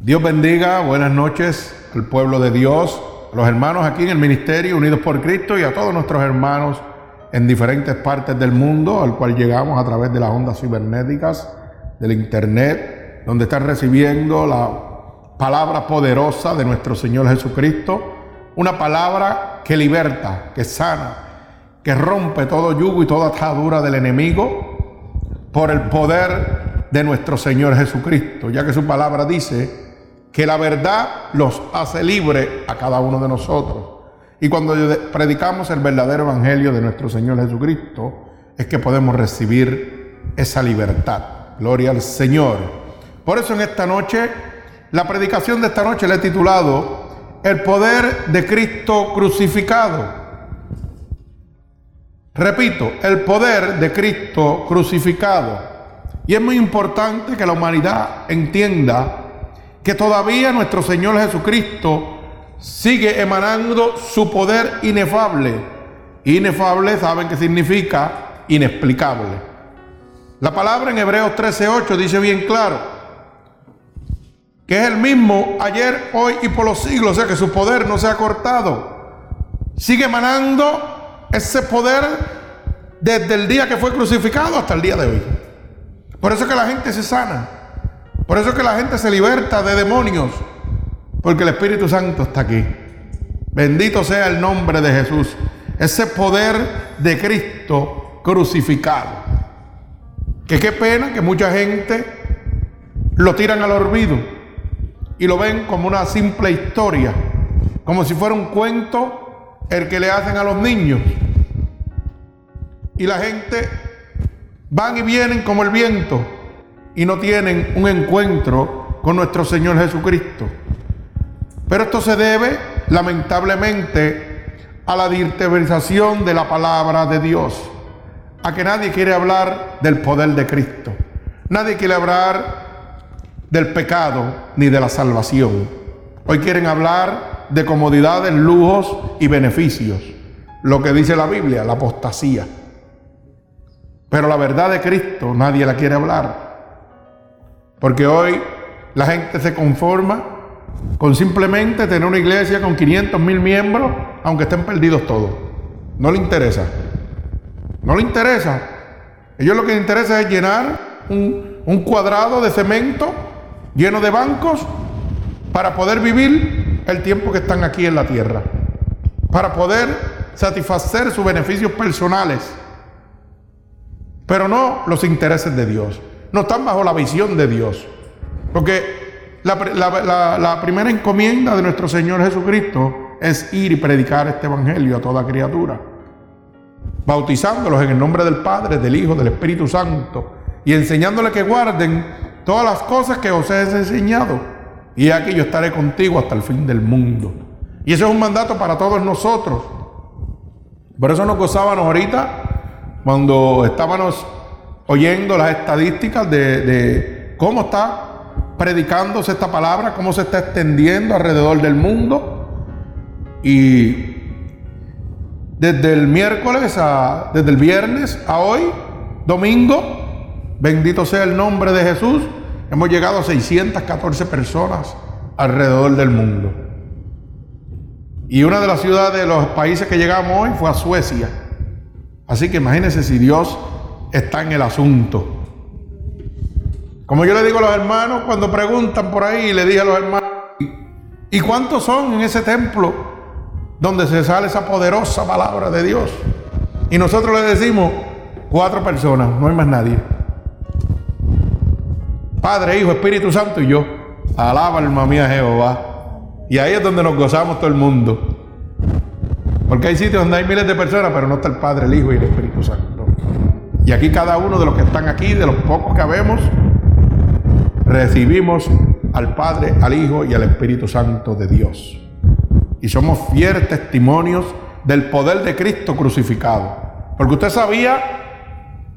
Dios bendiga, buenas noches al pueblo de Dios, a los hermanos aquí en el Ministerio Unidos por Cristo y a todos nuestros hermanos en diferentes partes del mundo, al cual llegamos a través de las ondas cibernéticas, del Internet, donde están recibiendo la palabra poderosa de nuestro Señor Jesucristo, una palabra que liberta, que sana, que rompe todo yugo y toda atadura del enemigo por el poder de nuestro Señor Jesucristo, ya que su palabra dice que la verdad los hace libre a cada uno de nosotros. Y cuando predicamos el verdadero evangelio de nuestro Señor Jesucristo, es que podemos recibir esa libertad. Gloria al Señor. Por eso en esta noche, la predicación de esta noche le he titulado El poder de Cristo crucificado. Repito, el poder de Cristo crucificado. Y es muy importante que la humanidad entienda que todavía nuestro Señor Jesucristo sigue emanando su poder inefable. Inefable, ¿saben qué significa? Inexplicable. La palabra en Hebreos 13:8 dice bien claro que es el mismo ayer, hoy y por los siglos, o sea que su poder no se ha cortado. Sigue emanando ese poder desde el día que fue crucificado hasta el día de hoy. Por eso es que la gente se sana. Por eso es que la gente se liberta de demonios. Porque el Espíritu Santo está aquí. Bendito sea el nombre de Jesús. Ese poder de Cristo crucificado. Que qué pena que mucha gente lo tiran al olvido y lo ven como una simple historia, como si fuera un cuento el que le hacen a los niños. Y la gente van y vienen como el viento y no tienen un encuentro con nuestro Señor Jesucristo. Pero esto se debe, lamentablemente, a la dirtebrización de la palabra de Dios, a que nadie quiere hablar del poder de Cristo, nadie quiere hablar del pecado ni de la salvación. Hoy quieren hablar de comodidades, lujos y beneficios, lo que dice la Biblia, la apostasía. Pero la verdad de Cristo nadie la quiere hablar. Porque hoy la gente se conforma con simplemente tener una iglesia con 500 mil miembros, aunque estén perdidos todos. No le interesa. No le interesa. Ellos lo que les interesa es llenar un, un cuadrado de cemento lleno de bancos para poder vivir el tiempo que están aquí en la tierra. Para poder satisfacer sus beneficios personales. Pero no los intereses de Dios. No están bajo la visión de Dios. Porque la, primera encomienda de nuestro Señor Jesucristo es ir y predicar este Evangelio a toda criatura, bautizándolos en el nombre del Padre, del Hijo, del Espíritu Santo y enseñándoles que guarden todas las cosas que os he enseñado. Y aquí yo estaré contigo hasta el fin del mundo. Y eso es un mandato para todos nosotros. Por eso nos gozábamos ahorita cuando estábamos oyendo las estadísticas de, cómo está predicándose esta palabra, cómo se está extendiendo alrededor del mundo. Y desde el miércoles a, desde el viernes a hoy, domingo, bendito sea el nombre de Jesús, hemos llegado a 614 personas alrededor del mundo. Y una de las ciudades de los países que llegamos hoy fue a Suecia. Así que imagínense si Dios está en el asunto. Como yo le digo a los hermanos cuando preguntan por ahí, le dije a los hermanos, ¿y cuántos son en ese templo donde se sale esa poderosa palabra de Dios? Y nosotros le decimos, cuatro personas, no hay más nadie. Padre, Hijo, Espíritu Santo y yo. Alaba alma mía Jehová. Y ahí es donde nos gozamos todo el mundo. Porque hay sitios donde hay miles de personas, pero no está el Padre, el Hijo y el Espíritu Santo. Y aquí cada uno de los que están aquí, de los pocos que habemos, recibimos al Padre, al Hijo y al Espíritu Santo de Dios. Y somos fieles testimonios del poder de Cristo crucificado. Porque usted sabía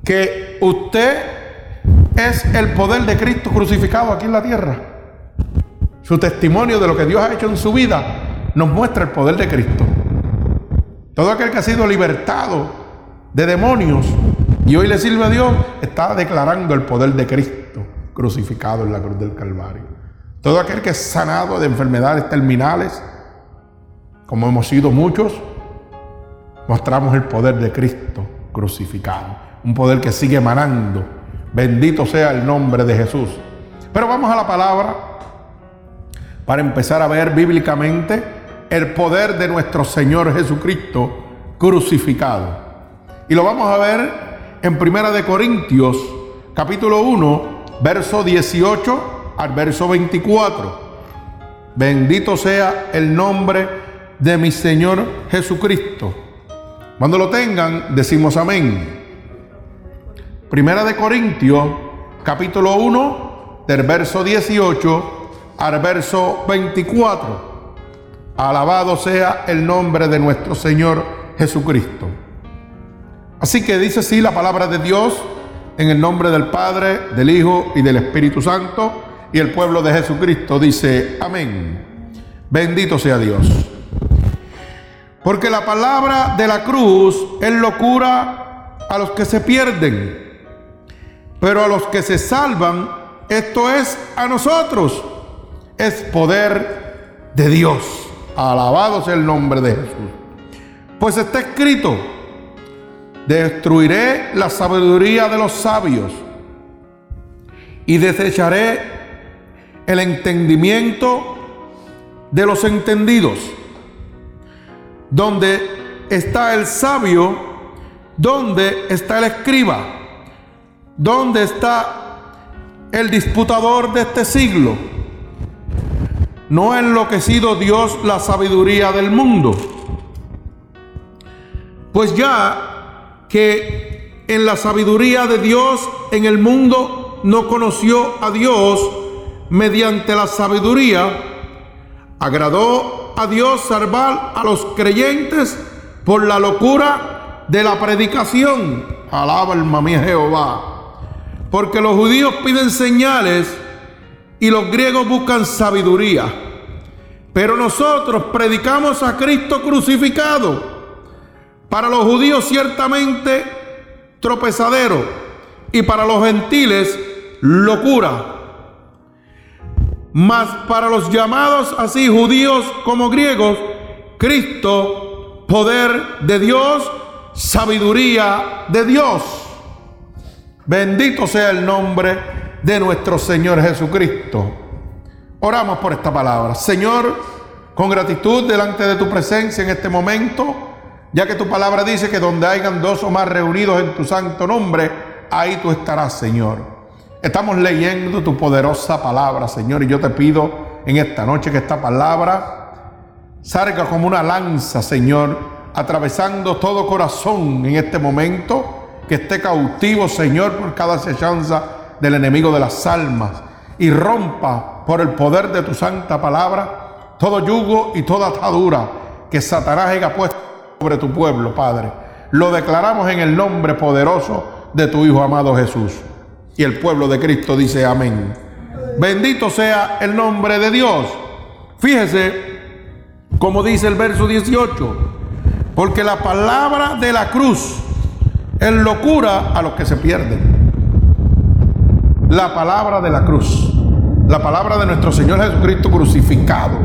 que usted es el poder de Cristo crucificado aquí en la tierra. Su testimonio de lo que Dios ha hecho en su vida nos muestra el poder de Cristo. Todo aquel que ha sido libertado de demonios y hoy le sirve a Dios está declarando el poder de Cristo crucificado en la cruz del Calvario. Todo aquel que es sanado de enfermedades terminales, como hemos sido muchos, mostramos el poder de Cristo crucificado. Un poder que sigue emanando. Bendito sea el nombre de Jesús. Pero vamos a la palabra para empezar a ver bíblicamente el poder de nuestro Señor Jesucristo crucificado. Y lo vamos a ver en Primera de Corintios, capítulo 1, verso 18 al verso 24. Bendito sea el nombre de mi Señor Jesucristo. Cuando lo tengan, decimos amén. Primera de Corintios, capítulo 1, del verso 18 al verso 24. Alabado sea el nombre de nuestro Señor Jesucristo. Así que dice así la palabra de Dios en el nombre del Padre, del Hijo y del Espíritu Santo. Y el pueblo de Jesucristo dice, amén. Bendito sea Dios. Porque la palabra de la cruz es locura a los que se pierden, pero a los que se salvan, esto es a nosotros, es poder de Dios. Alabado sea el nombre de Jesús. Pues está escrito, destruiré la sabiduría de los sabios y desecharé el entendimiento de los entendidos. Donde está el sabio, donde está el escriba, donde está el disputador de este siglo no ha enloquecido Dios la sabiduría del mundo. Pues ya que en la sabiduría de Dios en el mundo no conoció a Dios mediante la sabiduría, agradó a Dios salvar a los creyentes por la locura de la predicación. Alaba alma mía Jehová. Porque los judíos piden señales y los griegos buscan sabiduría. Pero nosotros predicamos a Cristo crucificado. Para los judíos ciertamente tropezadero y para los gentiles locura. Mas para los llamados así judíos como griegos, Cristo, poder de Dios, sabiduría de Dios. Bendito sea el nombre de nuestro Señor Jesucristo. Oramos por esta palabra. Señor, con gratitud delante de tu presencia en este momento, ya que tu palabra dice que donde hayan dos o más reunidos en tu santo nombre, ahí tú estarás, Señor. Estamos leyendo tu poderosa palabra, Señor, y yo te pido en esta noche que esta palabra salga como una lanza, Señor, atravesando todo corazón en este momento, que esté cautivo, Señor, por cada acechanza del enemigo de las almas y rompa por el poder de tu santa palabra todo yugo y toda atadura que Satanás haya puesto sobre tu pueblo, Padre. Lo declaramos en el nombre poderoso de tu Hijo amado Jesús. Y el pueblo de Cristo dice amén. Bendito sea el nombre de Dios. Fíjese como dice el verso 18, porque la palabra de la cruz es locura a los que se pierden la palabra de la cruz, la palabra de nuestro Señor Jesucristo crucificado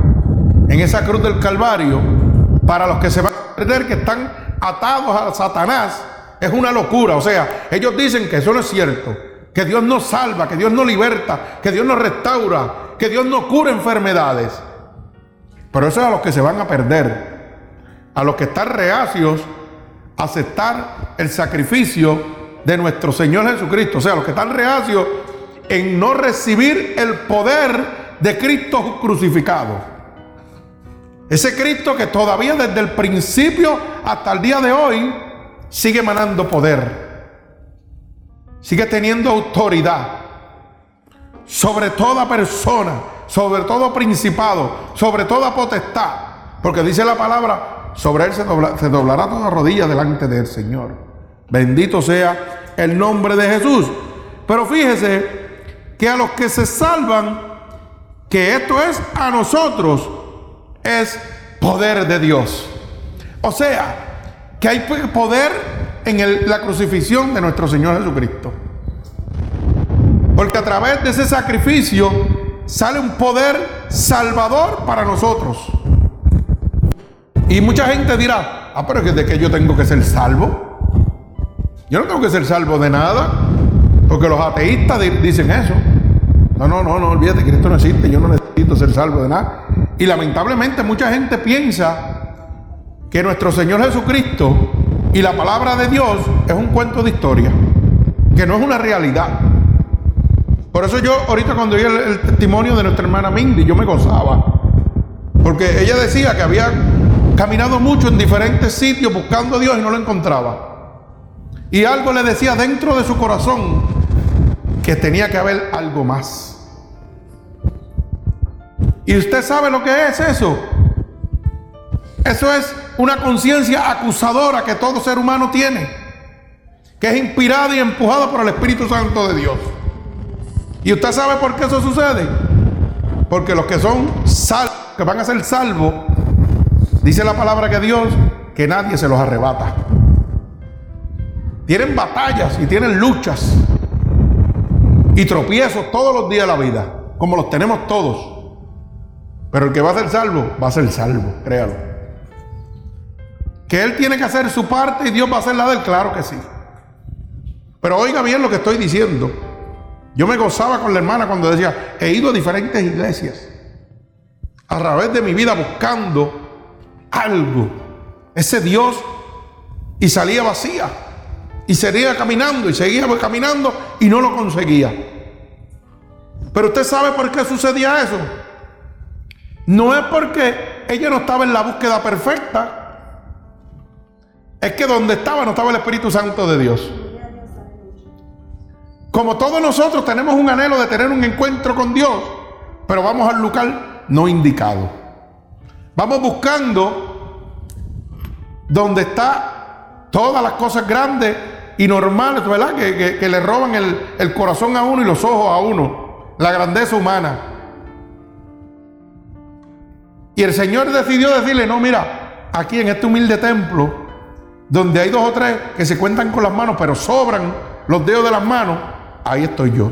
en esa cruz del Calvario, para los que se van a perder, que están atados a Satanás, es una locura. O sea, ellos dicen que eso no es cierto, que Dios nos salva, que Dios nos liberta, que Dios nos restaura, que Dios nos cura enfermedades. Pero eso es a los que se van a perder, a los que están reacios a aceptar el sacrificio de nuestro Señor Jesucristo. O sea, los que están reacios en no recibir el poder de Cristo crucificado. Ese Cristo que todavía desde el principio hasta el día de hoy sigue emanando poder. Sigue teniendo autoridad sobre toda persona, sobre todo principado, sobre toda potestad. Porque dice la palabra, sobre él se, se doblará toda rodilla delante del Señor. Bendito sea el nombre de Jesús. Pero fíjese que a los que se salvan, que esto es a nosotros, es poder de Dios. O sea, que hay poder en la crucifixión de nuestro Señor Jesucristo. Porque a través de ese sacrificio sale un poder salvador para nosotros. Y mucha gente dirá, ah, pero ¿de qué yo tengo que ser salvo? Yo no tengo que ser salvo de nada, porque los ateístas dicen eso. No, no, no, no, olvídate, Cristo no existe, yo no necesito ser salvo de nada. Y lamentablemente mucha gente piensa que nuestro Señor Jesucristo y la palabra de Dios es un cuento de historia, que no es una realidad. Por eso yo ahorita cuando oí el, testimonio de nuestra hermana Mindy, yo me gozaba. Porque ella decía que había caminado mucho en diferentes sitios buscando a Dios y no lo encontraba. Y algo le decía dentro de su corazón que tenía que haber algo más. ¿Y usted sabe lo que es eso? Eso es una conciencia acusadora que todo ser humano tiene, que es inspirada y empujada por el Espíritu Santo de Dios. ¿Y usted sabe por qué eso sucede? Porque los que son salvos, que van a ser salvos, Dice la palabra que Dios que nadie se los arrebata. Tienen batallas y tienen luchas y tropiezos todos los días de la vida, como los tenemos todos. Pero el que va a ser salvo, va a ser salvo, créalo. Que él tiene que hacer su parte y Dios va a hacer la de él, claro que sí. Pero oiga bien lo que estoy diciendo. Yo me gozaba con la hermana cuando decía, he ido a diferentes iglesias a través de mi vida buscando algo, ese Dios, y salía vacía. Y seguía caminando y seguía caminando y no lo conseguía. Pero usted sabe por qué sucedía eso. No es porque ella no estaba en la búsqueda perfecta. Es que donde estaba no estaba el Espíritu Santo de Dios. Como todos nosotros tenemos un anhelo de tener un encuentro con Dios, pero vamos al lugar no indicado. Vamos buscando donde está todas las cosas grandes y normales, ¿verdad? Que, le roban el, el corazón a uno y los ojos a uno, la grandeza humana. Y el Señor decidió decirle, no, mira, aquí en este humilde templo, donde hay dos o tres que se cuentan con las manos, pero sobran los dedos de las manos, ahí estoy yo.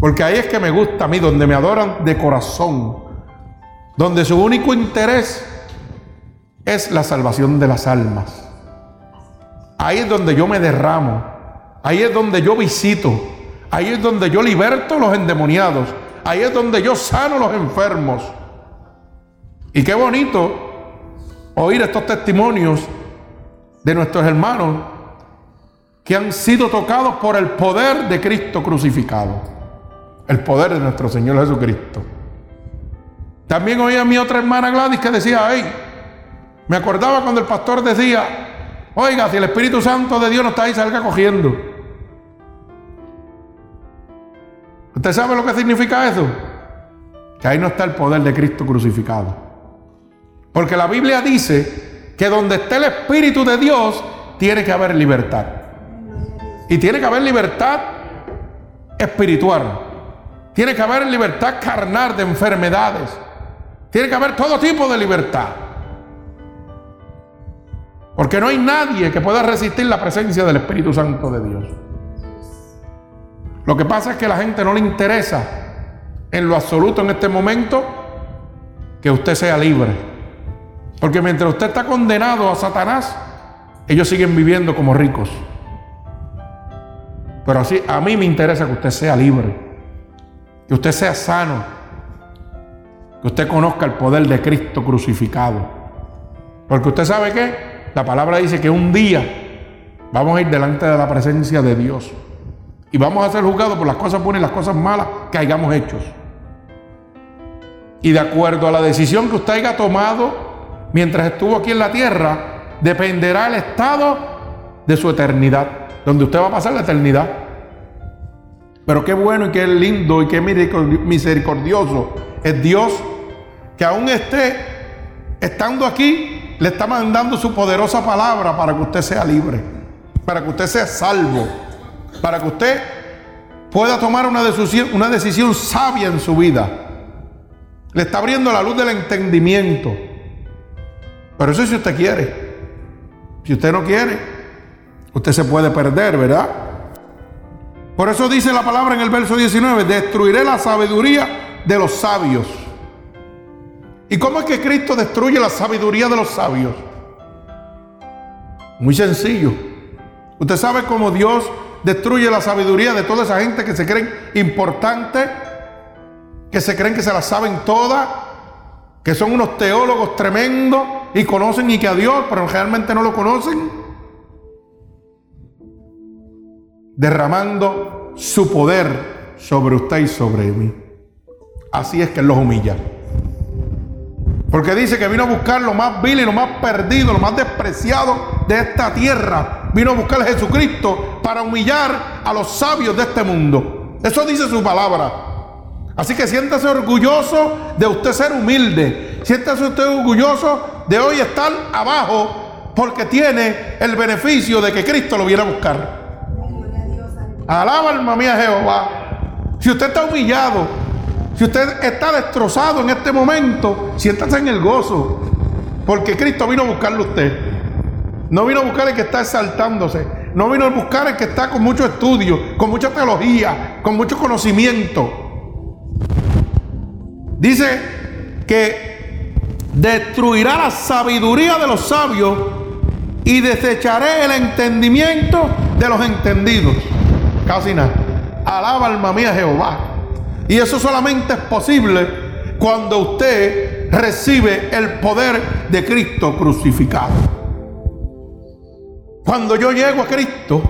Porque ahí es que me gusta a mí, donde me adoran de corazón donde su único interés es la salvación de las almas. Ahí es donde yo me derramo, ahí es donde yo visito, ahí es donde yo liberto a los endemoniados, ahí es donde yo sano los enfermos. Y qué bonito oír estos testimonios de nuestros hermanos que han sido tocados por el poder de Cristo crucificado, el poder de nuestro Señor Jesucristo. También oía a mi otra hermana Gladys que decía, hey, me acordaba cuando el pastor decía, oiga, si el Espíritu Santo de Dios no está ahí, salga cogiendo. ¿Usted sabe lo que significa eso? Que ahí no está el poder de Cristo crucificado. Porque la Biblia dice que donde esté el Espíritu de Dios, tiene que haber libertad. Y tiene que haber libertad espiritual. Tiene que haber libertad carnal de enfermedades. Tiene que haber todo tipo de libertad. Porque no hay nadie que pueda resistir la presencia del Espíritu Santo de Dios. Lo que pasa es que a la gente no le interesa en lo absoluto en este momento que usted sea libre. Porque mientras usted está condenado a Satanás, ellos siguen viviendo como ricos. Pero así, a mí me interesa que usted sea libre, que usted sea sano, que usted conozca el poder de Cristo crucificado. Porque usted sabe que la palabra dice que un día vamos a ir delante de la presencia de Dios. Y vamos a ser juzgados por las cosas buenas y las cosas malas que hayamos hecho. Y de acuerdo a la decisión que usted haya tomado mientras estuvo aquí en la tierra, dependerá el estado de su eternidad, donde usted va a pasar la eternidad. Pero qué bueno y qué lindo y qué misericordioso es Dios que aún esté estando aquí, le está mandando su poderosa palabra para que usted sea libre, para que usted sea salvo, para que usted pueda tomar una decisión, sabia en su vida. Le está abriendo la luz del entendimiento. Pero eso si usted quiere. Si usted no quiere, usted se puede perder, ¿verdad? Por eso dice la palabra en el verso 19, destruiré la sabiduría de los sabios. ¿Y cómo es que Cristo destruye la sabiduría de los sabios? Muy sencillo. Usted sabe cómo Dios destruye la sabiduría de toda esa gente que se creen importante, que se creen que se la saben todas, que son unos teólogos tremendos y conocen y que a Dios, pero realmente no lo conocen. Derramando su poder sobre usted y sobre mí. Así es que los humilla. Porque dice que vino a buscar lo más vil y lo más perdido, lo más despreciado de esta tierra. Vino a buscar a Jesucristo para humillar a los sabios de este mundo. Eso dice su palabra. Así que siéntase orgulloso de usted ser humilde. Siéntase usted orgulloso de hoy estar abajo porque tiene el beneficio de que Cristo lo viene a buscar. Alaba alma mía Jehová. Si usted está humillado, si usted está destrozado en este momento, siéntase en el gozo. Porque Cristo vino a buscarle a usted. No vino a buscar el que está exaltándose. No vino a buscar el que está con mucho estudio, con mucha teología, con mucho conocimiento. Dice que destruirá la sabiduría de los sabios y desecharé el entendimiento de los entendidos. Casi nada. Alaba alma mía Jehová. Y eso solamente es posible cuando usted recibe el poder de Cristo crucificado. Cuando yo llego a Cristo,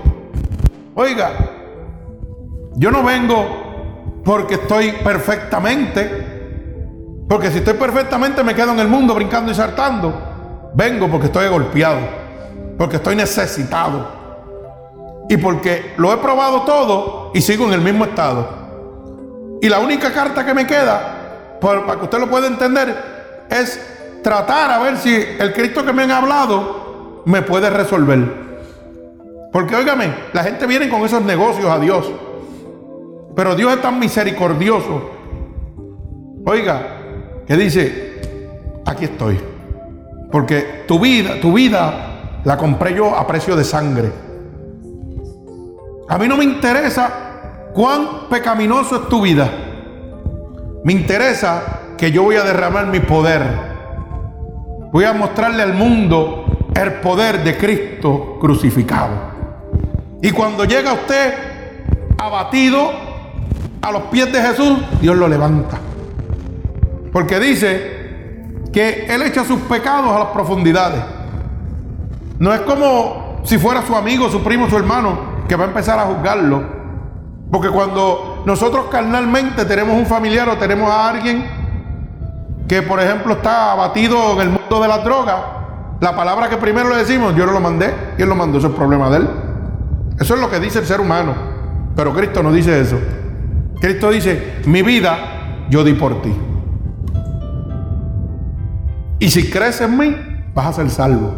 oiga, yo no vengo porque estoy perfectamente, porque si estoy perfectamente me quedo en el mundo brincando y saltando. Vengo porque estoy golpeado, porque estoy necesitado y porque lo he probado todo y sigo en el mismo estado. Y la única carta que me queda, para que usted lo pueda entender, es tratar a ver si el Cristo que me han hablado me puede resolver. Porque óigame, la gente viene con esos negocios a Dios. Pero Dios es tan misericordioso. Oiga, que dice, aquí estoy. Porque tu vida, tu vida la compré yo a precio de sangre. A mí no me interesa cuán pecaminoso es tu vida. Me interesa que yo voy a derramar mi poder. Voy a mostrarle al mundo el poder de Cristo crucificado. Y cuando llega usted abatido a los pies de Jesús, Dios lo levanta. Porque dice que Él echa sus pecados a las profundidades. No es como si fuera su amigo, su primo, su hermano, que va a empezar a juzgarlo. Porque cuando nosotros carnalmente tenemos un familiar o tenemos a alguien que, por ejemplo, está abatido en el mundo de las drogas, la palabra que primero le decimos, yo no lo mandé, y él lo mandó, eso es problema de él. Eso es lo que dice el ser humano. Pero Cristo no dice eso. Cristo dice, mi vida yo di por ti. Y si crees en mí, vas a ser salvo.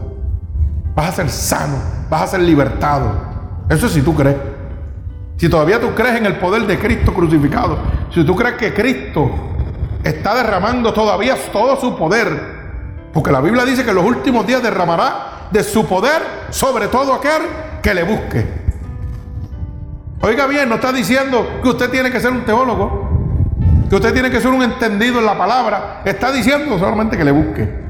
Vas a ser sano. Vas a ser libertado. Eso es si tú crees. Si todavía tú crees en el poder de Cristo crucificado, si tú crees que Cristo está derramando todavía todo su poder, porque la Biblia dice que en los últimos días derramará de su poder sobre todo aquel que le busque. Oiga bien, no está diciendo que usted tiene que ser un teólogo, que usted tiene que ser un entendido en la palabra, está diciendo solamente que le busque.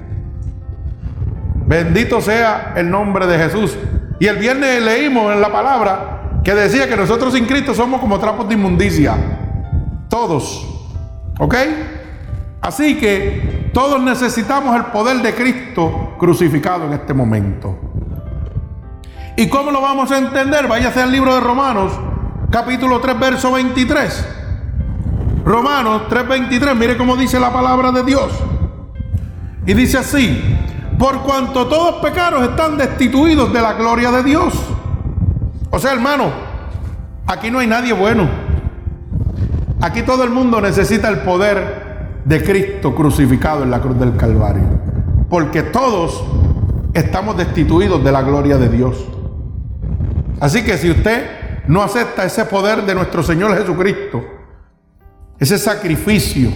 Bendito sea el nombre de Jesús. Y el viernes leímos en la palabra que decía que nosotros sin Cristo somos como trapos de inmundicia. Todos. ¿Ok? Así que todos necesitamos el poder de Cristo crucificado en este momento. ¿Y cómo lo vamos a entender? Váyase al libro de Romanos, capítulo 3, verso 23. Romanos 3:23, mire cómo dice la palabra de Dios. Y dice así, por cuanto todos pecados están destituidos de la gloria de Dios o sea, hermano, aquí no hay nadie bueno. Aquí todo el mundo necesita el poder de Cristo crucificado en la cruz del Calvario. Porque todos estamos destituidos de la gloria de Dios. Así que si usted no acepta ese poder de nuestro Señor Jesucristo, ese sacrificio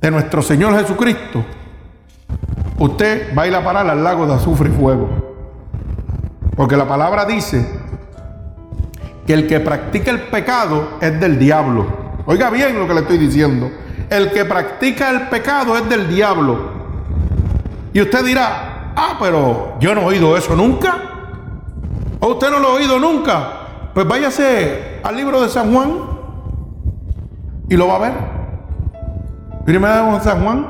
de nuestro Señor Jesucristo, usted va a ir a parar al lago de azufre y fuego. Porque la palabra dice que el que practica el pecado es del diablo. Oiga bien lo que le estoy diciendo. El que practica el pecado es del diablo. Y usted dirá, ah, pero yo no he oído eso nunca. ¿O usted no lo ha oído nunca? Pues váyase al libro de San Juan y lo va a ver. Primero de San Juan,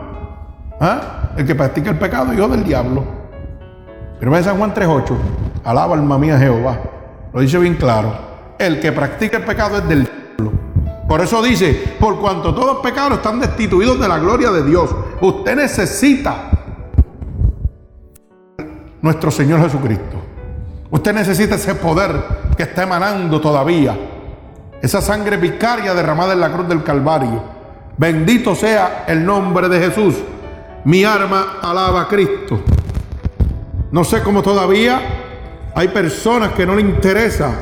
¿ah? el que practica el pecado, hijo del diablo. Primero de San Juan 3.8, alaba alma mía Jehová. Lo dice bien claro. El que practica el pecado es del diablo. Por eso dice, por cuanto todos pecados están destituidos de la gloria de Dios, usted necesita nuestro Señor Jesucristo. Usted necesita ese poder que está emanando todavía. Esa sangre vicaria derramada en la cruz del Calvario. Bendito sea el nombre de Jesús. Mi arma alaba a Cristo. No sé cómo todavía hay personas que no le interesa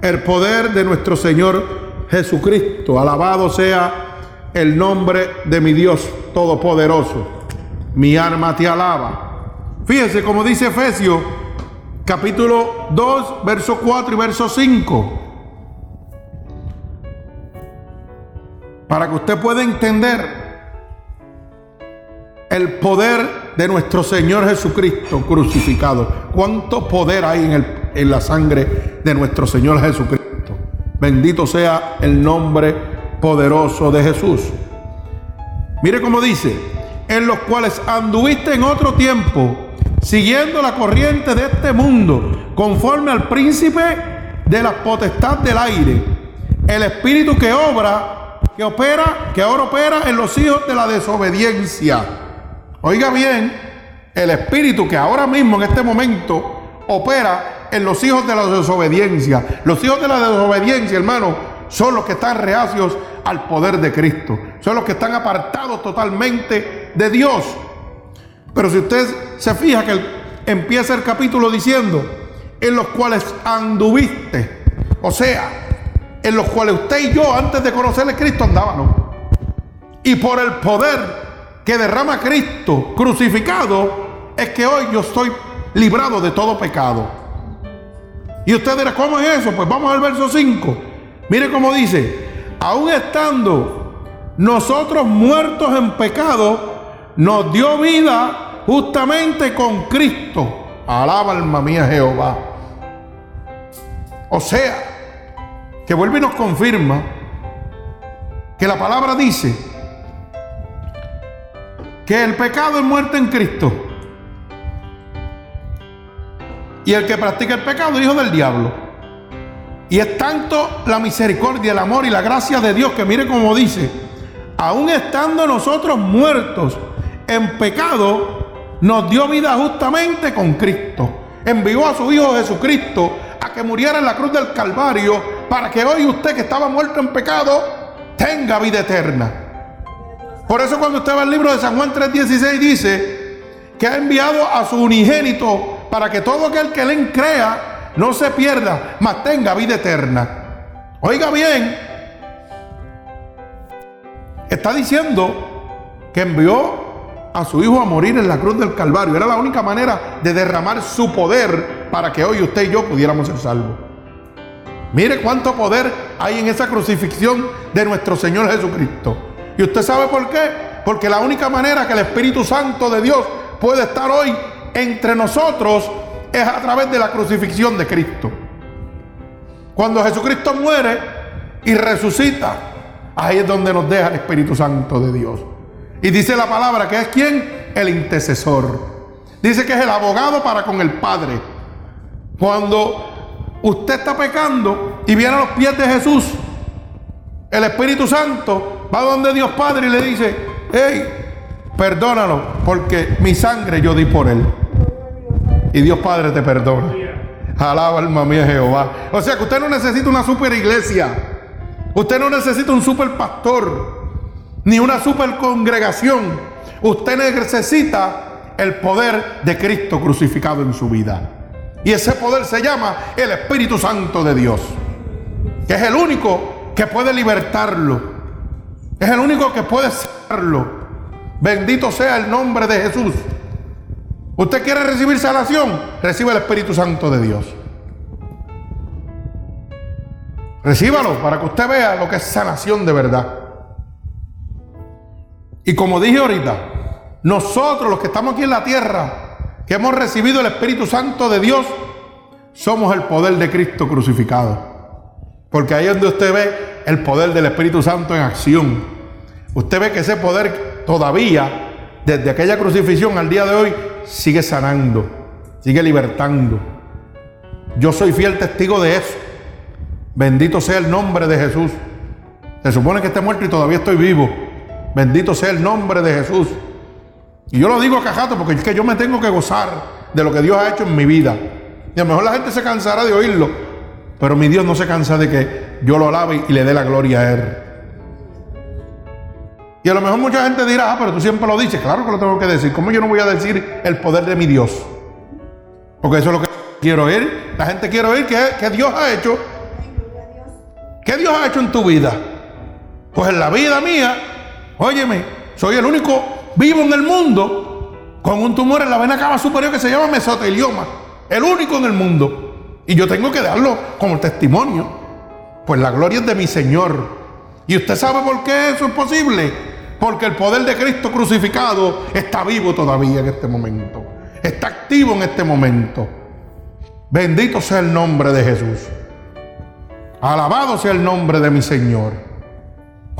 el poder de nuestro Señor Jesucristo. Alabado sea el nombre de mi Dios Todopoderoso. Mi arma te alaba. Fíjese como dice Efesios capítulo 2, verso 4 y verso 5. Para que usted pueda entender el poder de nuestro Señor Jesucristo crucificado. ¿Cuánto poder hay en, el, en la sangre de nuestro Señor Jesucristo? Bendito sea el nombre poderoso de Jesús. Mire cómo dice, en los cuales anduviste en otro tiempo siguiendo la corriente de este mundo, conforme al príncipe de la potestad del aire, el espíritu que obra, que opera, que ahora opera en los hijos de la desobediencia. Oiga bien, el espíritu que ahora mismo en este momento opera en los hijos de la desobediencia. Los hijos de la desobediencia, hermano, son los que están reacios al poder de Cristo. Son los que están apartados totalmente de Dios. Pero si usted se fija que empieza el capítulo diciendo, en los cuales anduviste, o sea, en los cuales usted y yo antes de conocerle Cristo andábamos. Y por el poder que derrama Cristo crucificado, es que hoy yo estoy librado de todo pecado. Y usted dirá, ¿cómo es eso? Pues vamos al verso 5. Mire cómo dice, aún estando nosotros muertos en pecado, nos dio vida justamente con Cristo. Alaba alma mía Jehová. O sea, que vuelve y nos confirma que la palabra dice que el pecado es muerte en Cristo. Y el que practica el pecado es hijo del diablo. Y es tanto la misericordia, el amor y la gracia de Dios que mire como dice, aún estando nosotros muertos en pecado, nos dio vida justamente con Cristo. Envió a su Hijo Jesucristo a que muriera en la cruz del Calvario para que hoy usted que estaba muerto en pecado tenga vida eterna. Por eso cuando usted va al libro de San Juan 3:16 dice que ha enviado a su unigénito para que todo aquel que le crea no se pierda, mas tenga vida eterna. Oiga bien, está diciendo que envió a su hijo a morir en la cruz del Calvario. Era la única manera de derramar su poder para que hoy usted y yo pudiéramos ser salvos. Mire cuánto poder hay en esa crucifixión de nuestro Señor Jesucristo. ¿Y usted sabe por qué? Porque la única manera que el Espíritu Santo de Dios puede estar hoy entre nosotros es a través de la crucifixión de Cristo. Cuando Jesucristo muere y resucita, ahí es donde nos deja el Espíritu Santo de Dios. Y dice la palabra que es quien? El intercesor. Dice que es el abogado para con el Padre. Cuando usted está pecando y viene a los pies de Jesús, el Espíritu Santo va donde Dios Padre y le dice, hey, perdónalo, porque mi sangre yo di por él. Y Dios Padre te perdona. Alaba alma mía Jehová. O sea que usted no necesita una super iglesia. Usted no necesita un super pastor ni una super congregación. Usted necesita el poder de Cristo crucificado en su vida. Y ese poder se llama el Espíritu Santo de Dios, que es el único que puede libertarlo. Es el único que puede salvarlo. Bendito sea el nombre de Jesús. ¿Usted quiere recibir sanación? Recibe el Espíritu Santo de Dios. Recíbalo para que usted vea lo que es sanación de verdad. Y como dije ahorita, nosotros los que estamos aquí en la tierra, que hemos recibido el Espíritu Santo de Dios, somos el poder de Cristo crucificado. Porque ahí es donde usted ve el poder del Espíritu Santo en acción. Usted ve que ese poder todavía, desde aquella crucifixión al día de hoy, sigue sanando, sigue libertando. Yo soy fiel testigo de eso. Bendito sea el nombre de Jesús. Se supone que esté muerto y todavía estoy vivo. Bendito sea el nombre de Jesús. Y yo lo digo a cajato porque es que yo me tengo que gozar de lo que Dios ha hecho en mi vida. Y a lo mejor la gente se cansará de oírlo, pero mi Dios no se cansa de que yo lo alabe y le dé la gloria a Él. Y a lo mejor mucha gente dirá, ah, pero tú siempre lo dices. Claro que lo tengo que decir. ¿Cómo yo no voy a decir el poder de mi Dios? Porque eso es lo que quiero oír. La gente quiere oír que, Dios ha hecho. ¿Qué Dios ha hecho en tu vida? Pues en la vida mía, óyeme, soy el único vivo en el mundo con un tumor en la vena cava superior que se llama mesotelioma. El único en el mundo. Y yo tengo que darlo como testimonio. Pues la gloria es de mi Señor. ¿Y usted sabe por qué eso es posible? Porque el poder de Cristo crucificado está vivo todavía en este momento. Está activo en este momento. Bendito sea el nombre de Jesús. Alabado sea el nombre de mi Señor.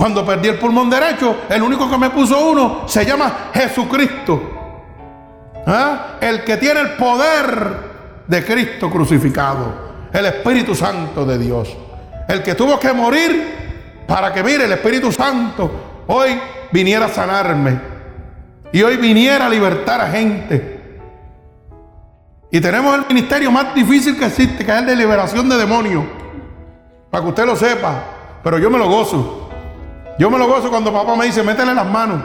Cuando perdí el pulmón derecho, el único que me puso uno se llama Jesucristo. ¿Ah? El que tiene el poder de Cristo crucificado. El Espíritu Santo de Dios. El que tuvo que morir para que mire el Espíritu Santo hoy viniera a sanarme y hoy viniera a libertar a gente. Y tenemos el ministerio más difícil que existe, que es el de liberación de demonios. Para que usted lo sepa. Pero yo me lo gozo. Yo me lo gozo cuando papá me dice, métele las manos.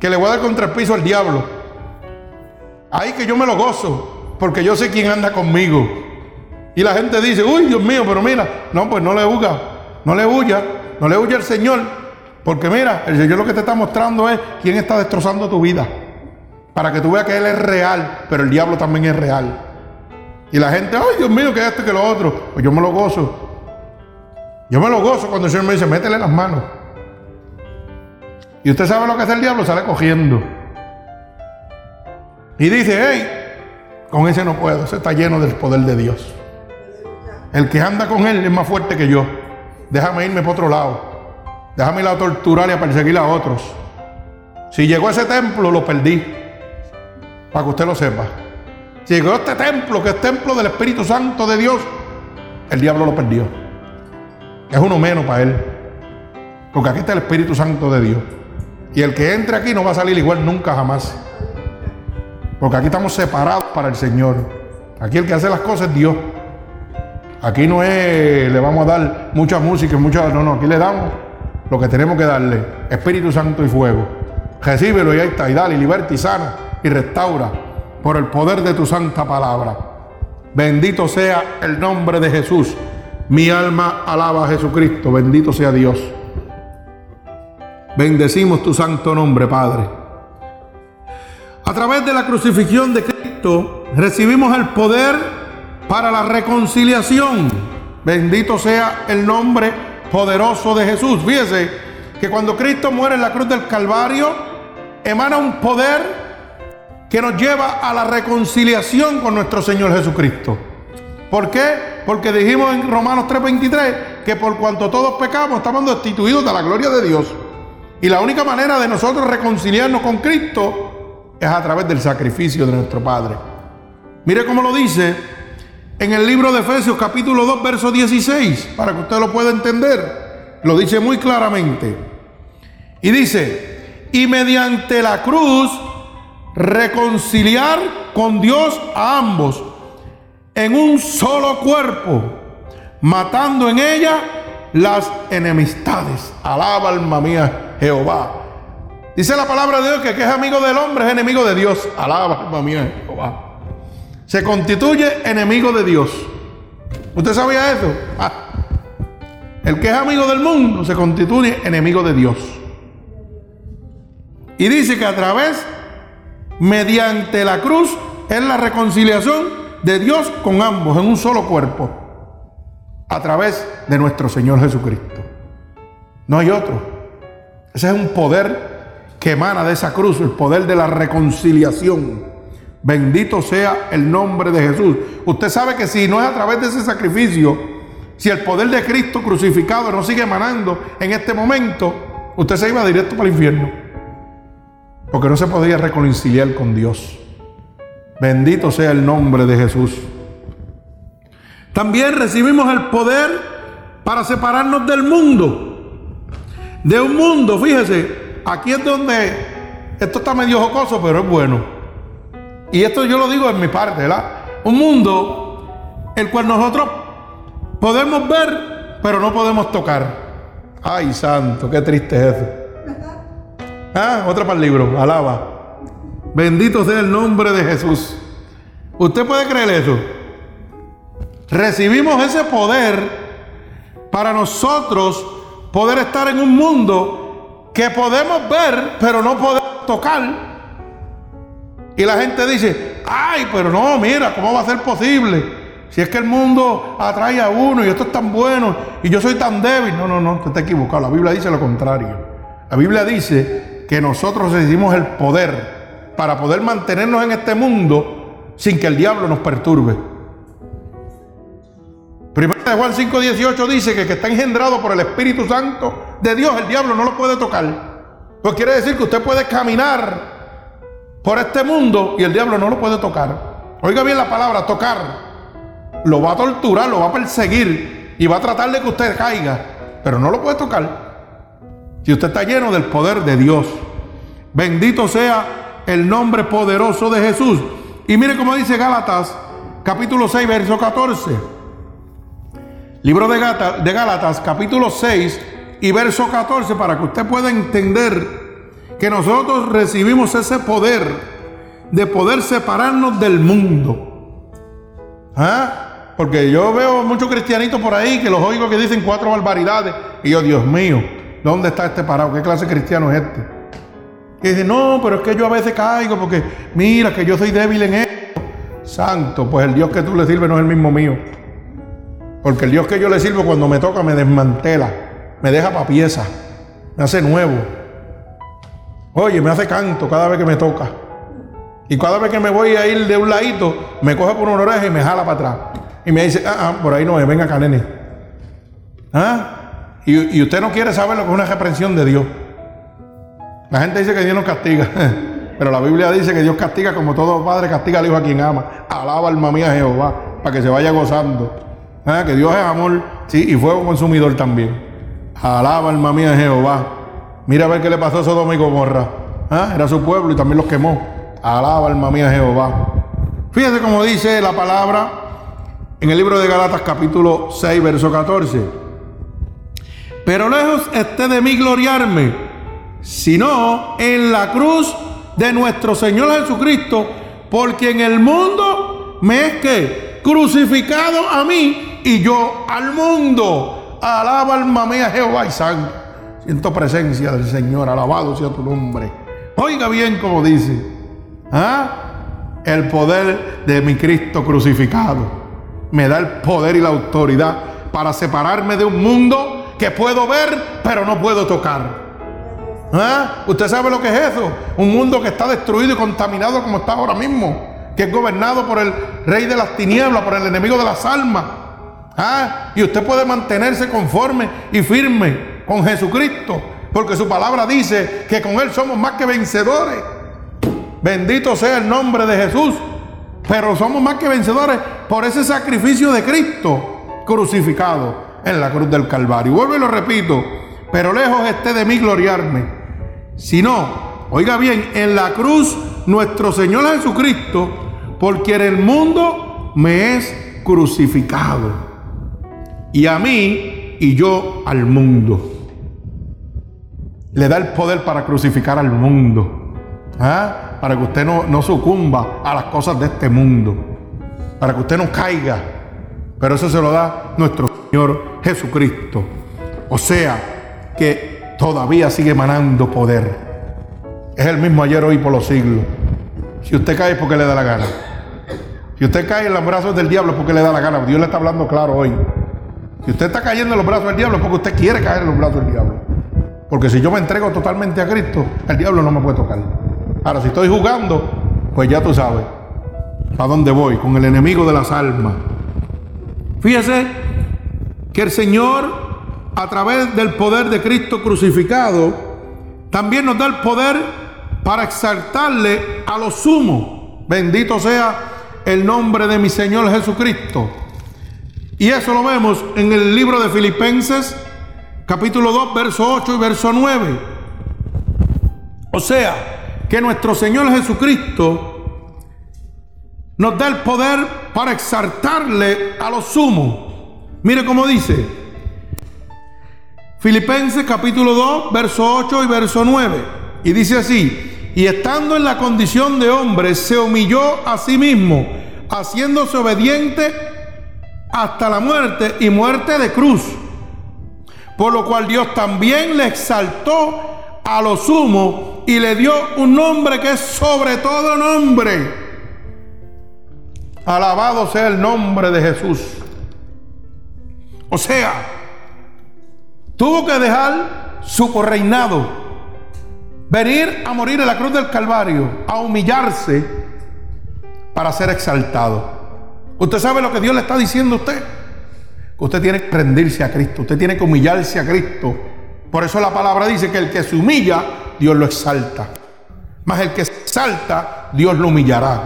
Que le voy a dar contra el piso al diablo. Ahí que yo me lo gozo. Porque yo sé quién anda conmigo. Y la gente dice, uy, Dios mío, pero mira. No, pues no le juzga. No le huya, no le huya al Señor. Porque mira, el Señor lo que te está mostrando es quién está destrozando tu vida. Para que tú veas que Él es real, pero el diablo también es real. Y la gente, ay Dios mío, que esto y que lo otro. Pues yo me lo gozo. Yo me lo gozo cuando el Señor me dice, métele las manos. Y usted sabe lo que es el diablo, sale cogiendo. Y dice, hey, con ese no puedo, ese está lleno del poder de Dios. El que anda con él es más fuerte que yo déjame irme para otro lado. Déjame ir a torturar y a perseguir a otros. Si llegó a ese templo, lo perdí. Para que usted lo sepa. Si llegó a este templo, que es templo del Espíritu Santo de Dios, el diablo lo perdió. Es uno menos para él. Porque aquí está el Espíritu Santo de Dios. Y el que entre aquí no va a salir igual nunca jamás. Porque aquí estamos separados para el Señor. Aquí el que hace las cosas es Dios. Aquí no es, le vamos a dar mucha música, mucha. No, no, aquí le damos lo que tenemos que darle: Espíritu Santo y fuego. Recíbelo y ahí está, y dale, y liberta y sana y restaura por el poder de tu santa palabra. Bendito sea el nombre de Jesús. Mi alma alaba a Jesucristo. Bendito sea Dios. Bendecimos tu santo nombre, Padre. A través de la crucifixión de Cristo recibimos el poder para la reconciliación. Bendito sea el nombre poderoso de Jesús. Fíjese que cuando Cristo muere en la cruz del Calvario, emana un poder que nos lleva a la reconciliación con nuestro Señor Jesucristo. ¿Por qué? Porque dijimos en Romanos 3:23 que por cuanto todos pecamos estamos destituidos de la gloria de Dios. Y la única manera de nosotros reconciliarnos con Cristo es a través del sacrificio de nuestro Padre. Mire cómo lo dice en el libro de Efesios capítulo 2, verso 16, para que usted lo pueda entender. Lo dice muy claramente. Y dice, y mediante la cruz reconciliar con Dios a ambos en un solo cuerpo, matando en ella las enemistades. Alaba alma mía Jehová. Dice la palabra de Dios que el que es amigo del hombre es enemigo de Dios. Alaba alma mía Jehová se constituye enemigo de Dios. ¿Usted sabía eso? Ah. El que es amigo del mundo se constituye enemigo de Dios. Y dice que a través, mediante la cruz, es la reconciliación de Dios con ambos en un solo cuerpo. a través de nuestro Señor Jesucristo. No hay otro. Ese es un poder que emana de esa cruz, el poder de la reconciliación. Bendito sea el nombre de Jesús. Usted sabe que si no es a través de ese sacrificio, si el poder de Cristo crucificado no sigue emanando en este momento, usted se iba directo para el infierno. Porque no se podía reconciliar con Dios. Bendito sea el nombre de Jesús. También recibimos el poder para separarnos del mundo. De un mundo, fíjese, aquí es donde esto está medio jocoso, pero es bueno. Y esto yo lo digo en mi parte, ¿verdad? Un mundo el cual nosotros podemos ver, pero no podemos tocar. Ay, santo, qué triste es eso. Ah, otra para el libro, alaba. Bendito sea el nombre de Jesús. ¿Usted puede creer eso? Recibimos ese poder para nosotros poder estar en un mundo que podemos ver, pero no podemos tocar. Y la gente dice, ay, pero no, mira, ¿cómo va a ser posible? Si es que el mundo atrae a uno y esto es tan bueno y yo soy tan débil. No, no, no, usted está equivocado. La Biblia dice lo contrario. La Biblia dice que nosotros recibimos el poder para poder mantenernos en este mundo sin que el diablo nos perturbe. Primera de Juan 5:18 dice que que está engendrado por el Espíritu Santo de Dios, el diablo no lo puede tocar. Pues quiere decir que usted puede caminar por este mundo y el diablo no lo puede tocar. Oiga bien la palabra, tocar. Lo va a torturar, lo va a perseguir y va a tratar de que usted caiga, pero no lo puede tocar. Si usted está lleno del poder de Dios, bendito sea el nombre poderoso de Jesús. Y mire cómo dice Gálatas, capítulo 6, verso 14. Libro de, de Gálatas, capítulo 6 y verso 14, para que usted pueda entender que nosotros recibimos ese poder de poder separarnos del mundo. ¿Ah? Porque yo veo muchos cristianitos por ahí que los oigo que dicen cuatro barbaridades. Y yo, Dios mío, ¿dónde está este parado? ¿Qué clase de cristiano es este? Y dice, no, pero es que yo a veces caigo porque mira que yo soy débil en esto. Santo, pues el Dios que tú le sirves no es el mismo mío. Porque el Dios que yo le sirvo cuando me toca me desmantela, me deja para pieza, me hace nuevo. Oye, me hace canto cada vez que me toca. Y cada vez que me voy a ir de un ladito, me coge por una oreja y me jala para atrás. Y me dice, ah, ah por ahí no es, venga acá, nene. ¿Ah? Y, y usted no quiere saber lo que es una reprensión de Dios. La gente dice que Dios nos castiga, pero la Biblia dice que Dios castiga como todo padre castiga al hijo a quien ama. Alaba alma mía Jehová para que se vaya gozando. Ah, que Dios es amor, sí, y fuego consumidor también. Alaba alma mía Jehová. Mira a ver qué le pasó a Sodoma y Gomorra. Ah, era su pueblo y también los quemó. Alaba alma mía Jehová. Fíjese cómo dice la palabra en el libro de Galatas capítulo 6, verso 14. Pero lejos esté de mí gloriarme sino en la cruz de nuestro Señor Jesucristo, porque en el mundo me es que crucificado a mí y yo al mundo. Alaba alma mía Jehová y sangre. Siento presencia del Señor, alabado sea tu nombre. Oiga bien como dice, ¿ah? el poder de mi Cristo crucificado me da el poder y la autoridad para separarme de un mundo que puedo ver pero no puedo tocar. ¿Ah? ¿Usted sabe lo que es eso? Un mundo que está destruido y contaminado como está ahora mismo, que es gobernado por el rey de las tinieblas, por el enemigo de las almas. ¿Ah? Y usted puede mantenerse conforme y firme con Jesucristo, porque su palabra dice que con Él somos más que vencedores. Bendito sea el nombre de Jesús. Pero somos más que vencedores por ese sacrificio de Cristo crucificado en la cruz del Calvario. Vuelvo y lo repito, pero lejos esté de mí gloriarme sino, oiga bien, en la cruz nuestro Señor Jesucristo, porque en el mundo me es crucificado. Y a mí y yo al mundo. Le da el poder para crucificar al mundo. ¿ah? Para que usted no, no sucumba a las cosas de este mundo. Para que usted no caiga. Pero eso se lo da nuestro Señor Jesucristo. O sea, que todavía sigue emanando poder. Es el mismo ayer, hoy, por los siglos. Si usted cae es porque le da la gana. Si usted cae en los brazos del diablo es porque le da la gana. Dios le está hablando claro hoy. Si usted está cayendo en los brazos del diablo es porque usted quiere caer en los brazos del diablo. Porque si yo me entrego totalmente a Cristo, el diablo no me puede tocar. Ahora, si estoy jugando, pues ya tú sabes a dónde voy, con el enemigo de las almas. Fíjese que el Señor, a través del poder de Cristo crucificado, también nos da el poder para exaltarle a lo sumo. Bendito sea el nombre de mi Señor Jesucristo. Y eso lo vemos en el libro de Filipenses, capítulo 2, verso 8 y verso 9. O sea, que nuestro Señor Jesucristo nos da el poder para exaltarle a lo sumo. Mire cómo dice. Filipenses capítulo 2, verso 8 y verso 9. Y dice así, y estando en la condición de hombre, se humilló a sí mismo, haciéndose obediente hasta la muerte y muerte de cruz por lo cual Dios también le exaltó a lo sumo y le dio un nombre que es sobre todo nombre. Alabado sea el nombre de Jesús. O sea, tuvo que dejar su reinado, venir a morir en la cruz del Calvario, a humillarse para ser exaltado. ¿Usted sabe lo que Dios le está diciendo a usted? Usted tiene que rendirse a Cristo, usted tiene que humillarse a Cristo. Por eso la palabra dice que el que se humilla, Dios lo exalta. Mas el que se exalta, Dios lo humillará.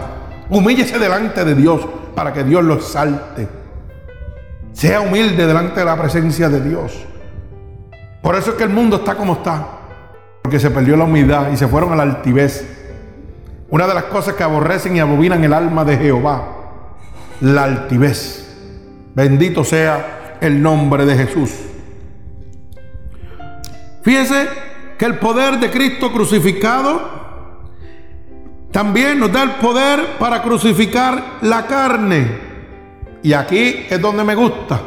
Humíllese delante de Dios para que Dios lo exalte. Sea humilde delante de la presencia de Dios. Por eso es que el mundo está como está. Porque se perdió la humildad y se fueron a la altivez. Una de las cosas que aborrecen y abominan el alma de Jehová, la altivez. Bendito sea el nombre de Jesús. Fíjese que el poder de Cristo crucificado también nos da el poder para crucificar la carne. Y aquí es donde me gusta.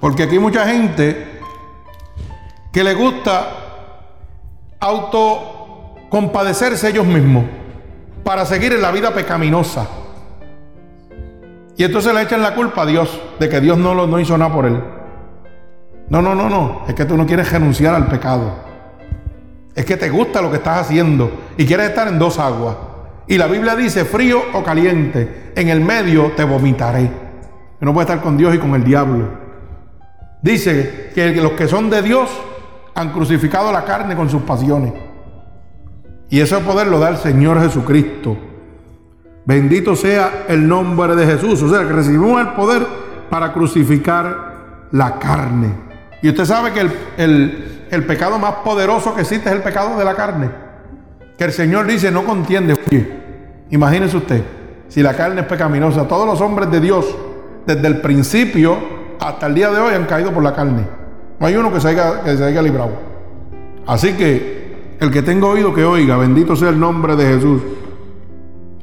Porque aquí mucha gente que le gusta autocompadecerse ellos mismos para seguir en la vida pecaminosa. Y entonces le echan la culpa a Dios de que Dios no, lo, hizo nada por él. No, no, no, no. Es que tú no quieres renunciar al pecado. Es que te gusta lo que estás haciendo y quieres estar en dos aguas. Y la Biblia dice frío o caliente. En el medio te vomitaré. No puedes estar con Dios y con el diablo. Dice que los que son de Dios han crucificado la carne con sus pasiones. Y ese poder lo da el Señor Jesucristo. Bendito sea el nombre de Jesús. O sea, que recibimos el poder para crucificar la carne. Y usted sabe que el, pecado más poderoso que existe es el pecado de la carne. Que el Señor dice, no contiende. Imagínese usted, si la carne es pecaminosa, todos los hombres de Dios, desde el principio hasta el día de hoy, han caído por la carne. No hay uno que se haya, que se haya librado. Así que el que tenga oído que oiga, bendito sea el nombre de Jesús.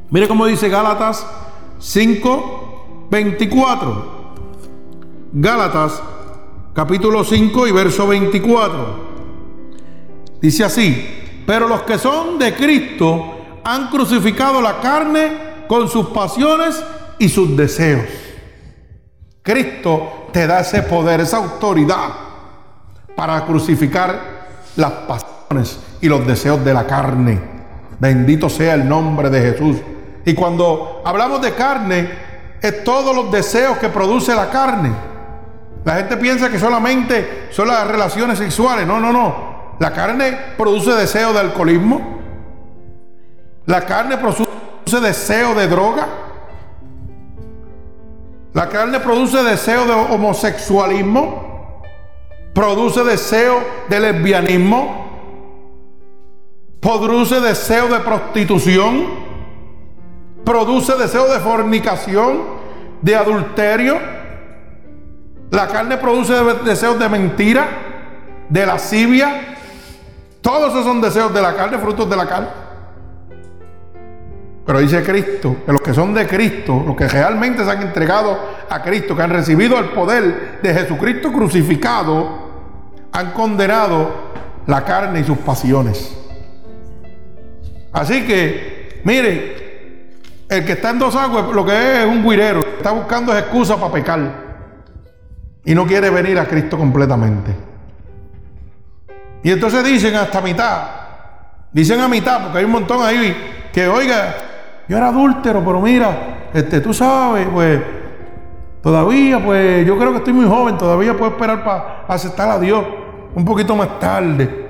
Mire cómo dice Gálatas 5, 24. Gálatas capítulo 5 y verso 24. Dice así, pero los que son de Cristo han crucificado la carne con sus pasiones y sus deseos. Cristo te da ese poder, esa autoridad para crucificar las pasiones y los deseos de la carne. Bendito sea el nombre de Jesús. Y cuando hablamos de carne, es todos los deseos que produce la carne. La gente piensa que solamente son las relaciones sexuales. No, no, no. La carne produce deseo de alcoholismo. La carne produce deseo de droga. La carne produce deseo de homosexualismo. Produce deseo de lesbianismo. Produce deseo de prostitución produce deseo de fornicación, de adulterio. La carne produce deseos de mentira, de lascivia. Todos esos son deseos de la carne, frutos de la carne. Pero dice Cristo que los que son de Cristo, los que realmente se han entregado a Cristo, que han recibido el poder de Jesucristo crucificado, han condenado la carne y sus pasiones. Así que, mire, el que está en dos aguas, lo que es es un guirero, está buscando excusas para pecar. y no quiere venir a Cristo completamente. Y entonces dicen hasta mitad, dicen a mitad, porque hay un montón ahí que, oiga, yo era adúltero, pero mira, este, tú sabes, pues todavía, pues yo creo que estoy muy joven, todavía puedo esperar para aceptar a Dios un poquito más tarde.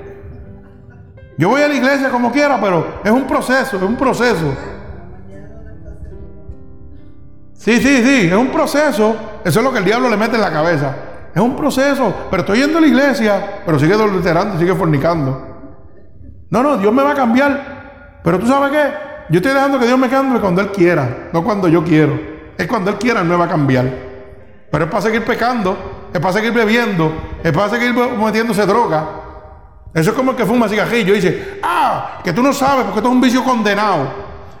Yo voy a la iglesia como quiera, pero es un proceso, es un proceso. Sí, sí, sí, es un proceso. Eso es lo que el diablo le mete en la cabeza. Es un proceso, pero estoy yendo a la iglesia, pero sigue adulterando, sigue fornicando. No, no, Dios me va a cambiar. Pero tú sabes qué? Yo estoy dejando que Dios me cambie cuando Él quiera, no cuando yo quiero. Es cuando Él quiera, Él me va a cambiar. Pero es para seguir pecando, es para seguir bebiendo, es para seguir metiéndose droga. Eso es como el que fuma cigajillo y dice, ah, que tú no sabes porque esto es un vicio condenado.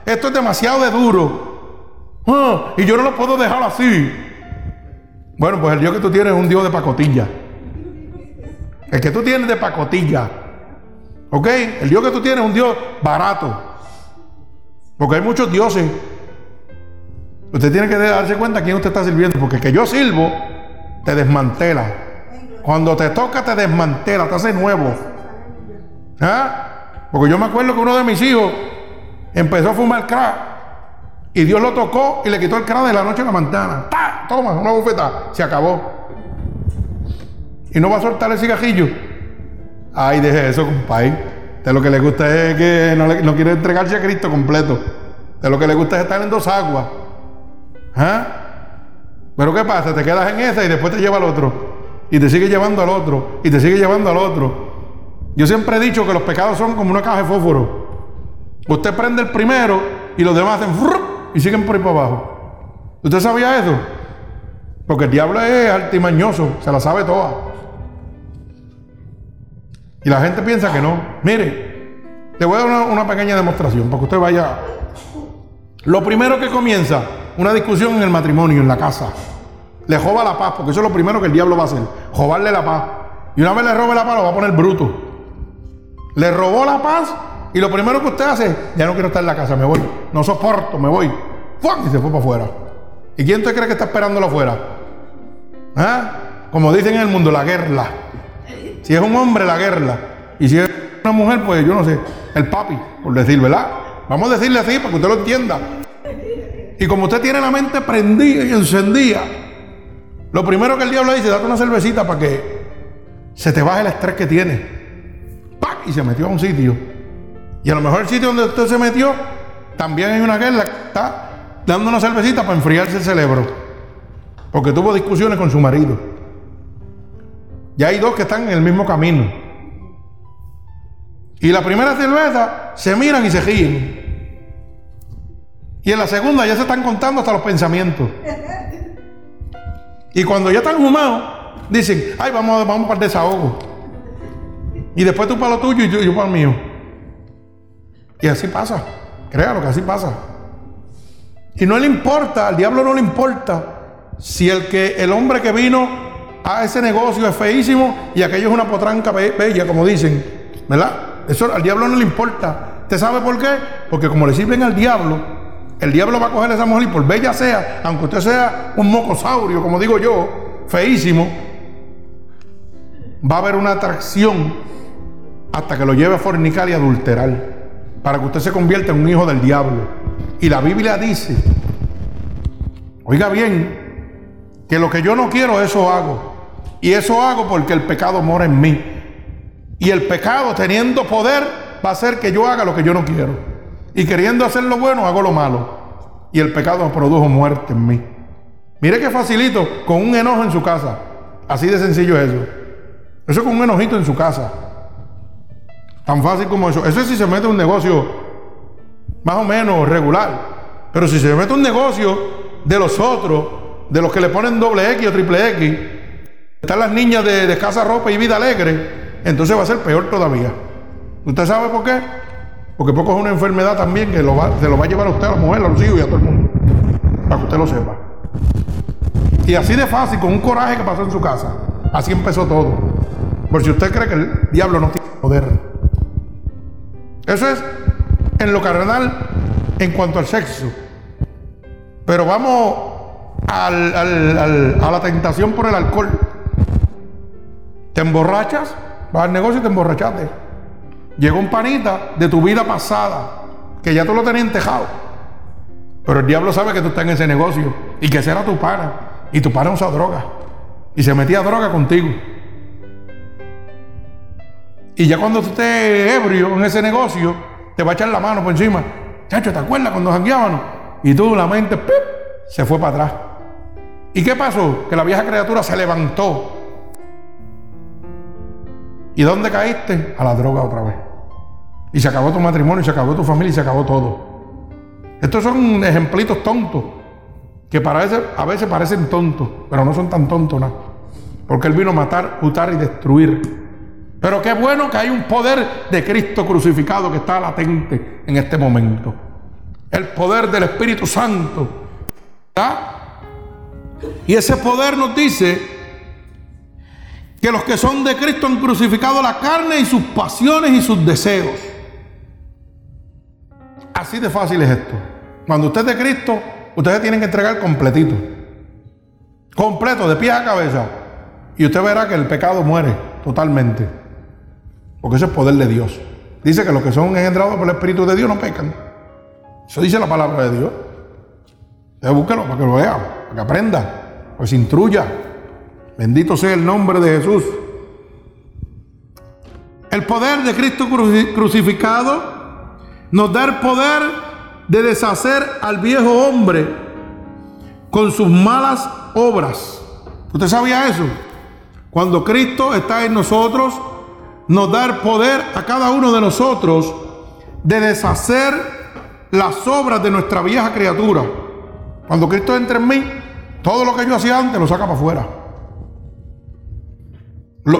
Esto es demasiado de duro. Ah, y yo no lo puedo dejar así. Bueno, pues el Dios que tú tienes es un Dios de pacotilla. El que tú tienes de pacotilla. ¿Ok? El Dios que tú tienes es un Dios barato. Porque hay muchos dioses. Usted tiene que darse cuenta a quién usted está sirviendo. Porque el que yo sirvo te desmantela. Cuando te toca te desmantela, te hace nuevo. ¿Ah? Porque yo me acuerdo que uno de mis hijos empezó a fumar crack. Y Dios lo tocó y le quitó el cráneo de la noche a la manzana. ¡Tá! Toma, una bufeta. Se acabó. Y no va a soltar el cigajillo. Ay, deje eso, compadre. De lo que le gusta es que no, quiere entregarse a Cristo completo. De lo que le gusta es estar en dos aguas. ¿Ah? Pero ¿qué pasa? Te quedas en esa y después te lleva al otro. Y te sigue llevando al otro. Y te sigue llevando al otro. Yo siempre he dicho que los pecados son como una caja de fósforo. Usted prende el primero y los demás hacen y siguen por ahí para abajo. ¿Usted sabía eso? Porque el diablo es altimañoso, se la sabe toda. Y la gente piensa que no. Mire, le voy a dar una, pequeña demostración para que usted vaya. Lo primero que comienza, una discusión en el matrimonio, en la casa. Le joba la paz, porque eso es lo primero que el diablo va a hacer, jobarle la paz. Y una vez le robe la paz, lo va a poner bruto. Le robó la paz y lo primero que usted hace, ya no quiero estar en la casa, me voy. No soporto, me voy. Y se fue para afuera. ¿Y quién te cree que está esperándolo afuera? ¿Ah? Como dicen en el mundo, la guerra. Si es un hombre, la guerra. Y si es una mujer, pues yo no sé, el papi, por decir, ¿verdad? Vamos a decirle así para que usted lo entienda. Y como usted tiene la mente prendida y encendida, lo primero que el diablo dice, date una cervecita para que se te baje el estrés que tiene. Y se metió a un sitio. Y a lo mejor el sitio donde usted se metió, también hay una guerra que está dando una cervecita para enfriarse el cerebro. Porque tuvo discusiones con su marido. Y hay dos que están en el mismo camino. Y la primera cerveza se miran y se ríen. Y en la segunda ya se están contando hasta los pensamientos. Y cuando ya están humados, dicen, ay, vamos, vamos para el desahogo. Y después tú para lo tuyo y yo, para el mío. Y así pasa. Créalo que así pasa. Y no le importa, al diablo no le importa si el que el hombre que vino a ese negocio es feísimo y aquello es una potranca bella, como dicen, ¿verdad? Eso al diablo no le importa. ¿Usted sabe por qué? Porque como le sirven al diablo, el diablo va a coger a esa mujer y por bella sea, aunque usted sea un mocosaurio, como digo yo, feísimo, va a haber una atracción hasta que lo lleve a fornicar y adulterar para que usted se convierta en un hijo del diablo. Y la Biblia dice, oiga bien, que lo que yo no quiero, eso hago. Y eso hago porque el pecado mora en mí. Y el pecado, teniendo poder, va a hacer que yo haga lo que yo no quiero. Y queriendo hacer lo bueno, hago lo malo. Y el pecado produjo muerte en mí. Mire qué facilito, con un enojo en su casa. Así de sencillo es eso. Eso con un enojito en su casa. Tan fácil como eso. Eso es si se mete un negocio más o menos regular. Pero si se mete un negocio de los otros, de los que le ponen doble X o triple X, están las niñas de, de casa ropa y vida alegre, entonces va a ser peor todavía. ¿Usted sabe por qué? Porque poco es una enfermedad también que lo va, se lo va a llevar a usted, a la mujer, a los hijos y a todo el mundo. Para que usted lo sepa. Y así de fácil, con un coraje que pasó en su casa. Así empezó todo. Por si usted cree que el diablo no tiene poder. Eso es en lo carnal en cuanto al sexo. Pero vamos a la tentación por el alcohol. Te emborrachas, vas al negocio y te emborrachaste. Llegó un panita de tu vida pasada, que ya tú lo tenías tejado. Pero el diablo sabe que tú estás en ese negocio y que será tu pana. Y tu pana usa droga. Y se metía droga contigo. Y ya cuando tú estés ebrio en ese negocio, te va a echar la mano por encima. Chacho, ¿te acuerdas cuando jangueábamos? Y tú, la mente, se fue para atrás. ¿Y qué pasó? Que la vieja criatura se levantó. ¿Y dónde caíste? A la droga otra vez. Y se acabó tu matrimonio, y se acabó tu familia, y se acabó todo. Estos son ejemplitos tontos, que para a veces parecen tontos, pero no son tan tontos nada. Porque Él vino a matar, jutar y destruir. Pero qué bueno que hay un poder de Cristo crucificado que está latente en este momento. El poder del Espíritu Santo. Y ese poder nos dice que los que son de Cristo han crucificado la carne y sus pasiones y sus deseos. Así de fácil es esto. Cuando usted es de Cristo, ustedes tienen que entregar completito. Completo, de pie a cabeza. Y usted verá que el pecado muere totalmente. Porque eso es poder de Dios. Dice que los que son engendrados por el Espíritu de Dios no pecan. Eso dice la palabra de Dios. Usted para que lo vea, para que aprenda, pues instruya. Bendito sea el nombre de Jesús. El poder de Cristo crucificado nos da el poder de deshacer al viejo hombre con sus malas obras. ¿Usted sabía eso? Cuando Cristo está en nosotros, nos da el poder a cada uno de nosotros de deshacer las obras de nuestra vieja criatura. Cuando Cristo entra en mí, todo lo que yo hacía antes lo saca para afuera.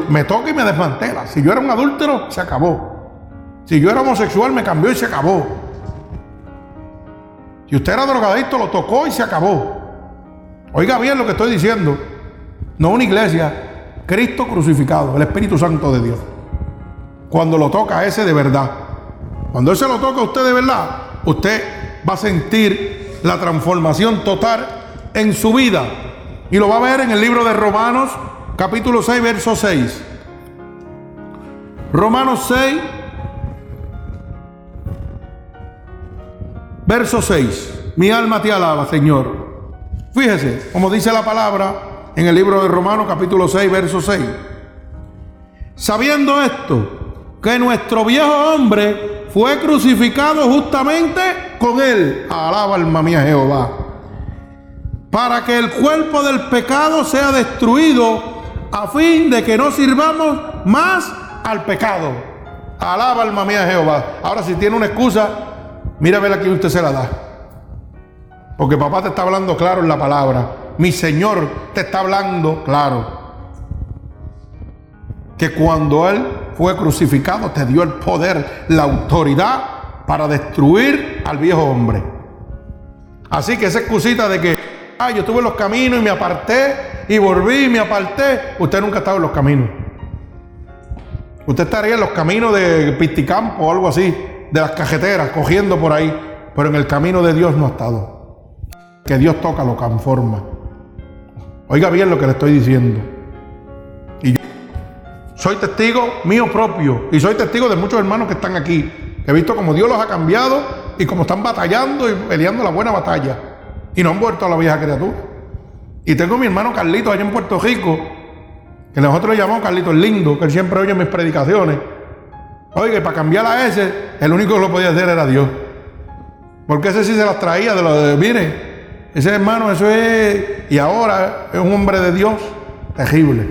me toca y me desmantela. Si yo era un adúltero, se acabó. Si yo era homosexual, me cambió y se acabó. Si usted era drogadicto, lo tocó y se acabó. Oiga bien lo que estoy diciendo. No una iglesia, Cristo crucificado, el Espíritu Santo de Dios. Cuando lo toca ese de verdad. Cuando ese lo toca a usted de verdad, usted va a sentir la transformación total en su vida. Y lo va a ver en el libro de Romanos, capítulo 6, verso 6. Romanos 6, Verso 6. Mi alma te alaba, Señor. Fíjese, como dice la palabra en el libro de Romanos capítulo 6, verso 6. Sabiendo esto, que nuestro viejo hombre fue crucificado justamente con él. Alaba alma mía Jehová. Para que el cuerpo del pecado sea destruido a fin de que no sirvamos más al pecado. Alaba alma mía Jehová. Ahora si tiene una excusa, Mira a ver usted se la da. Porque papá te está hablando claro en la palabra. Mi Señor te está hablando claro. Que cuando Él fue crucificado te dio el poder, la autoridad para destruir al viejo hombre. Así que esa excusita de que, ay, yo estuve en los caminos y me aparté y volví y me aparté. Usted nunca ha estado en los caminos. Usted estaría en los caminos de Pisticampo o algo así de las cajeteras, cogiendo por ahí, pero en el camino de Dios no ha estado. Que Dios toca, lo conforma. Oiga bien lo que le estoy diciendo. Y yo soy testigo mío propio y soy testigo de muchos hermanos que están aquí. He visto como Dios los ha cambiado y como están batallando y peleando la buena batalla. Y no han vuelto a la vieja criatura. Y tengo mi hermano Carlito allá en Puerto Rico, que nosotros le llamamos Carlito el lindo, que él siempre oye mis predicaciones. Oiga, para cambiar a ese, el único que lo podía hacer era Dios. Porque ese sí se las traía de lo de, mire, ese hermano, eso es, y ahora es un hombre de Dios terrible.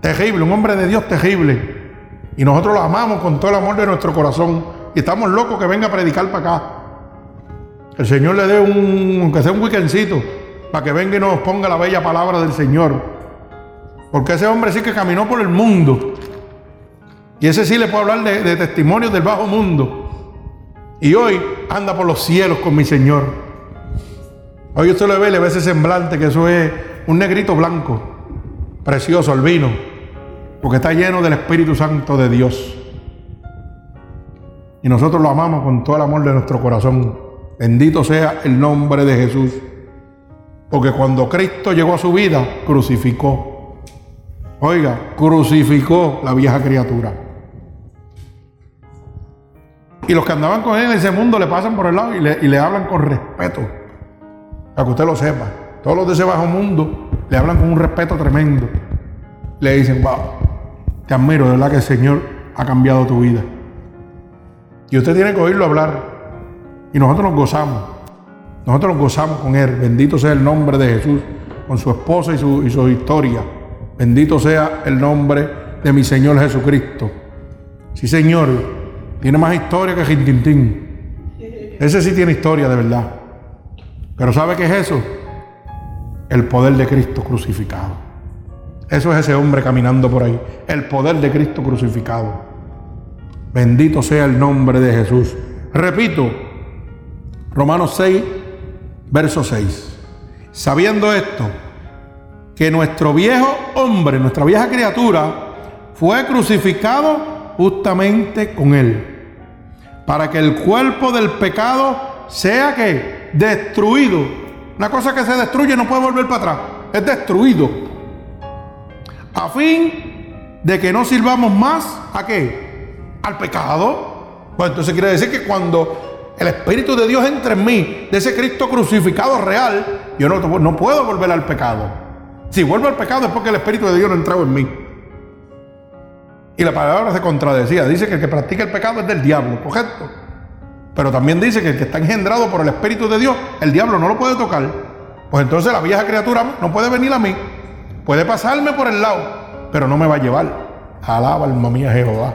Terrible, un hombre de Dios terrible. Y nosotros lo amamos con todo el amor de nuestro corazón. Y estamos locos que venga a predicar para acá. El Señor le dé un, aunque sea un weekendcito, para que venga y nos ponga la bella palabra del Señor. Porque ese hombre sí que caminó por el mundo y ese sí le puedo hablar de, testimonios del bajo mundo. Y hoy anda por los cielos con mi Señor. Hoy usted lo ve, le ve ese semblante, que eso es un negrito blanco, precioso, albino, porque está lleno del Espíritu Santo de Dios. Y nosotros lo amamos con todo el amor de nuestro corazón. Bendito sea el nombre de Jesús. Porque cuando Cristo llegó a su vida, crucificó. Oiga, crucificó la vieja criatura. Y los que andaban con él en ese mundo le pasan por el lado y le, y le hablan con respeto. Para que usted lo sepa. Todos los de ese bajo mundo le hablan con un respeto tremendo. Le dicen, wow, te admiro, de verdad que el Señor ha cambiado tu vida. Y usted tiene que oírlo hablar. Y nosotros nos gozamos. Nosotros nos gozamos con Él. Bendito sea el nombre de Jesús, con su esposa y su, y su historia. Bendito sea el nombre de mi Señor Jesucristo. Sí, Señor, tiene más historia que Jintintín. Ese sí tiene historia de verdad. Pero ¿sabe qué es eso? El poder de Cristo crucificado. Eso es ese hombre caminando por ahí. El poder de Cristo crucificado. Bendito sea el nombre de Jesús. Repito, Romanos 6, verso 6. Sabiendo esto, que nuestro viejo hombre, nuestra vieja criatura, fue crucificado justamente con él, para que el cuerpo del pecado sea que destruido. Una cosa que se destruye no puede volver para atrás, es destruido. A fin de que no sirvamos más a qué? Al pecado. Pues entonces quiere decir que cuando el Espíritu de Dios entra en mí, de ese Cristo crucificado real, yo no, no puedo volver al pecado. Si vuelvo al pecado es porque el Espíritu de Dios no ha entrado en mí. Y la palabra se contradecía. Dice que el que practica el pecado es del diablo, ¿correcto? Pero también dice que el que está engendrado por el Espíritu de Dios, el diablo no lo puede tocar. Pues entonces la vieja criatura no puede venir a mí. Puede pasarme por el lado, pero no me va a llevar. Alaba alma mía Jehová.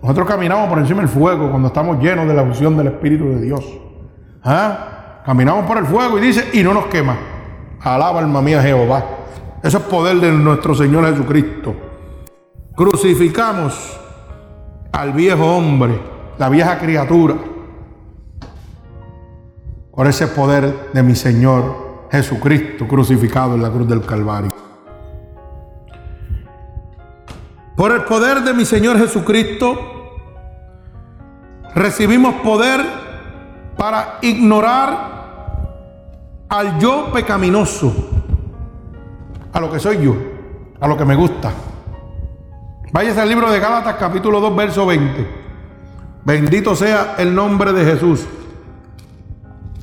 Nosotros caminamos por encima del fuego cuando estamos llenos de la unción del Espíritu de Dios. ¿Ah? Caminamos por el fuego y dice, y no nos quema. Alaba alma mía Jehová. Eso es poder de nuestro Señor Jesucristo. Crucificamos al viejo hombre, la vieja criatura, por ese poder de mi Señor Jesucristo crucificado en la cruz del Calvario. Por el poder de mi Señor Jesucristo recibimos poder para ignorar al yo pecaminoso, a lo que soy yo, a lo que me gusta. Váyase al libro de Gálatas capítulo 2, verso 20. Bendito sea el nombre de Jesús.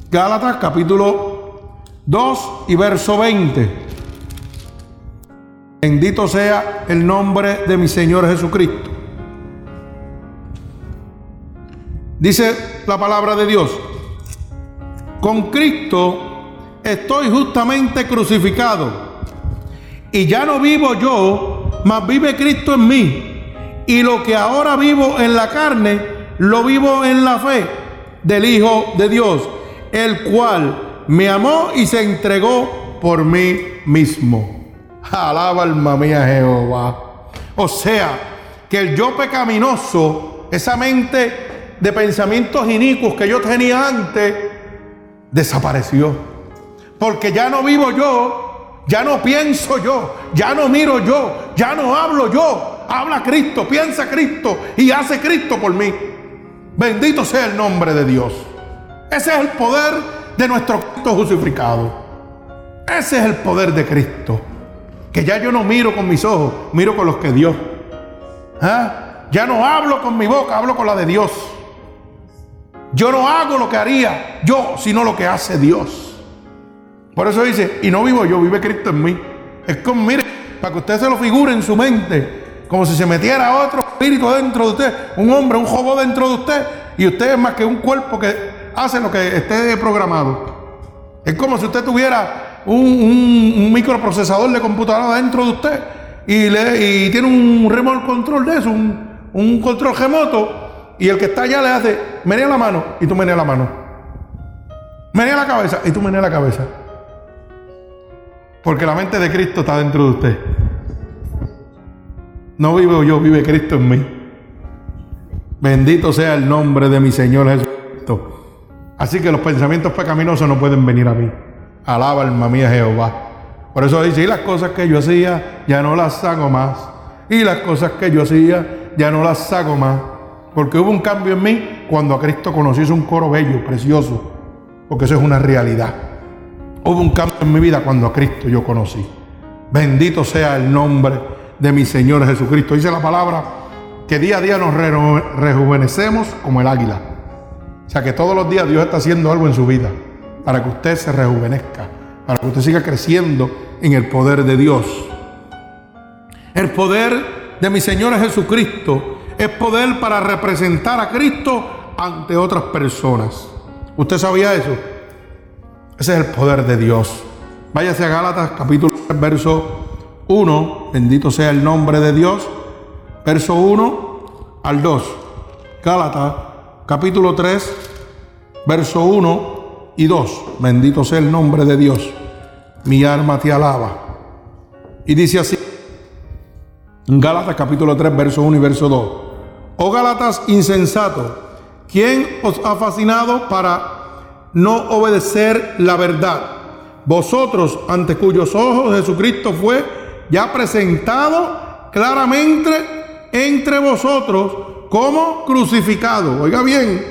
Gálatas capítulo 2 y verso 20. Bendito sea el nombre de mi Señor Jesucristo. Dice la palabra de Dios. Con Cristo estoy justamente crucificado. Y ya no vivo yo, mas vive Cristo en mí. Y lo que ahora vivo en la carne, lo vivo en la fe del Hijo de Dios, el cual me amó y se entregó por mí mismo. Alaba alma mía Jehová. O sea, que el yo pecaminoso, esa mente de pensamientos inicuos que yo tenía antes, desapareció. Porque ya no vivo yo, ya no pienso yo, ya no miro yo, ya no hablo yo. Habla Cristo, piensa Cristo y hace Cristo por mí. Bendito sea el nombre de Dios. Ese es el poder de nuestro Cristo crucificado. Ese es el poder de Cristo. Que ya yo no miro con mis ojos, miro con los que Dios. ¿Ah? Ya no hablo con mi boca, hablo con la de Dios. Yo no hago lo que haría yo, sino lo que hace Dios. Por eso dice, y no vivo yo, vive Cristo en mí. Es como, mire, para que usted se lo figure en su mente, como si se metiera otro espíritu dentro de usted, un hombre, un jobo dentro de usted, y usted es más que un cuerpo que hace lo que esté programado. Es como si usted tuviera un, microprocesador de computadora dentro de usted y, le, tiene un remote control de eso, un, un control remoto, y el que está allá le hace, menea la mano, y tú menea la mano. Menea la cabeza, y tú menea la cabeza. Porque la mente de Cristo está dentro de usted. No vivo yo, vive Cristo en mí. Bendito sea el nombre de mi Señor Jesucristo. Así que los pensamientos pecaminosos no pueden venir a mí. Alaba alma mía Jehová. Por eso dice, y las cosas que yo hacía, ya no las hago más. Y las cosas que yo hacía, ya no las hago más. Porque hubo un cambio en mí cuando a Cristo conocí. Es un coro bello, precioso. Porque eso es una realidad. Hubo un cambio en mi vida cuando a Cristo yo conocí. Bendito sea el nombre de mi Señor Jesucristo. Dice la palabra que día a día nos rejuvenecemos como el águila. O sea que todos los días Dios está haciendo algo en su vida para que usted se rejuvenezca, para que usted siga creciendo en el poder de Dios. El poder de mi Señor Jesucristo es poder para representar a Cristo ante otras personas. ¿Usted sabía eso? Ese es el poder de Dios. Váyase a Gálatas capítulo 3, verso 1. Bendito sea el nombre de Dios. Verso 1 al 2. Gálatas capítulo 3, verso 1 y 2. Bendito sea el nombre de Dios. Mi alma te alaba. Y dice así. Gálatas capítulo 3, verso 1 y verso 2. Oh Gálatas insensato, ¿quién os ha fascinado para no obedecer la verdad? Vosotros, ante cuyos ojos Jesucristo fue ya presentado claramente entre vosotros como crucificado. Oiga bien,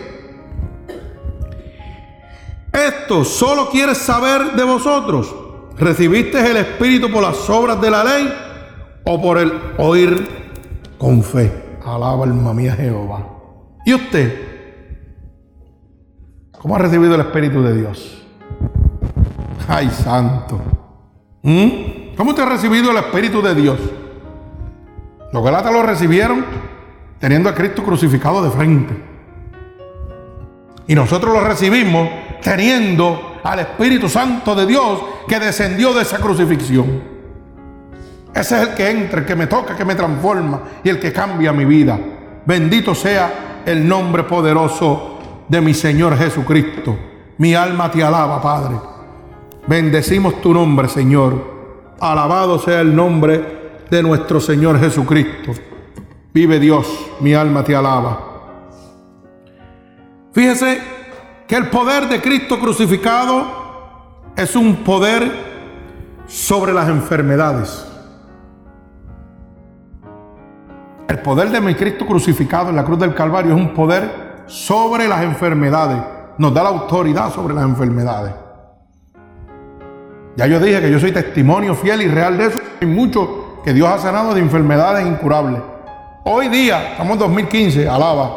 esto solo quieres saber de vosotros. ¿Recibiste el Espíritu por las obras de la ley o por el oír con fe. Alaba alma mía Jehová. ¿Y usted? ¿Cómo ha recibido el Espíritu de Dios? Ay, santo. ¿Mm? ¿Cómo usted ha recibido el Espíritu de Dios? Los galatas lo recibieron teniendo a Cristo crucificado de frente. Y nosotros lo recibimos teniendo al Espíritu Santo de Dios que descendió de esa crucifixión. Ese es el que entra, el que me toca, que me transforma y el que cambia mi vida. Bendito sea el nombre poderoso de mi Señor Jesucristo. Mi alma te alaba, Padre. Bendecimos tu nombre, Señor. Alabado sea el nombre de nuestro Señor Jesucristo. Vive Dios, mi alma te alaba. Fíjese que el poder de Cristo crucificado es un poder sobre las enfermedades. El poder de mi Cristo crucificado en la cruz del Calvario es un poder sobre las enfermedades. Nos da la autoridad sobre las enfermedades. Ya yo dije que yo soy testimonio fiel y real de eso. Hay mucho que Dios ha sanado de enfermedades incurables. Hoy día, estamos en 2015, alaba.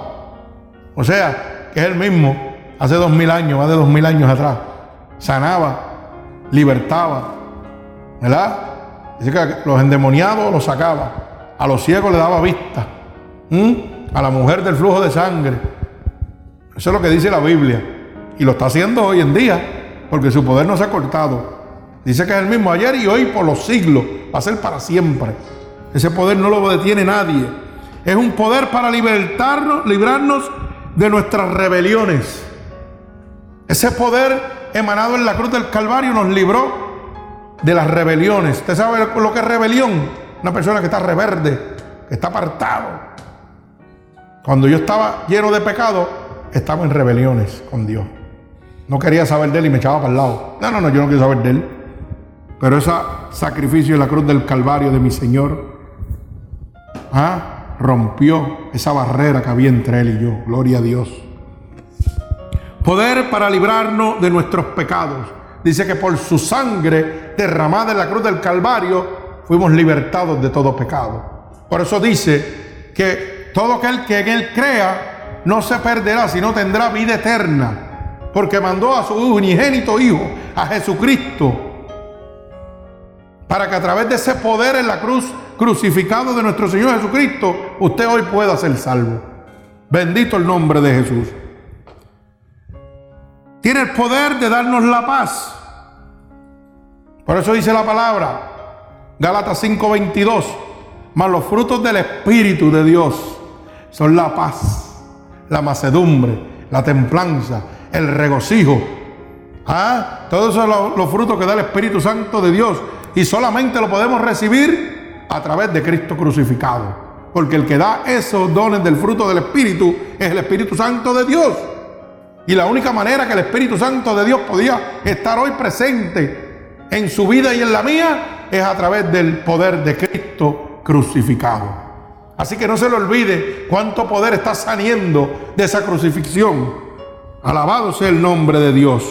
O sea, que es el mismo hace dos mil años, más de dos mil años atrás. Sanaba, libertaba, ¿verdad? Dice que los endemoniados los sacaba a los ciegos le daba vista, a la mujer del flujo de sangre. Eso es lo que dice la Biblia. Y lo está haciendo hoy en día, porque su poder no se ha cortado. Dice que es el mismo ayer y hoy por los siglos, va a ser para siempre. Ese poder no lo detiene nadie. Es un poder para libertarnos, librarnos de nuestras rebeliones. Ese poder emanado en la cruz del Calvario nos libró de las rebeliones. ¿Usted sabe lo que es rebelión? Una persona que está reverde, que está apartado. Cuando yo estaba lleno de pecado, estaba en rebeliones con Dios. No quería saber de él y me echaba para el lado. No, no, no, yo no quiero saber de él. Pero ese sacrificio en la cruz del Calvario de mi Señor ¿ah? rompió esa barrera que había entre él y yo. Gloria a Dios. Poder para librarnos de nuestros pecados. Dice que por su sangre derramada en la cruz del Calvario fuimos libertados de todo pecado. Por eso dice que todo aquel que en él crea no se perderá, sino tendrá vida eterna. Porque mandó a su unigénito Hijo, a Jesucristo, para que a través de ese poder en la cruz crucificado de nuestro Señor Jesucristo, usted hoy pueda ser salvo. Bendito el nombre de Jesús. Tiene el poder de darnos la paz. Por eso dice la palabra, Gálatas 5:22. Mas los frutos del Espíritu de Dios son la paz, la macedumbre, la templanza, el regocijo. ¿Ah? Todos esos son los, frutos que da el Espíritu Santo de Dios. Y solamente lo podemos recibir a través de Cristo crucificado. Porque el que da esos dones del fruto del Espíritu es el Espíritu Santo de Dios. Y la única manera que el Espíritu Santo de Dios podía estar hoy presente en su vida y en la mía es a través del poder de Cristo crucificado. Así que no se le olvide cuánto poder está saliendo de esa crucifixión. Alabado sea el nombre de Dios.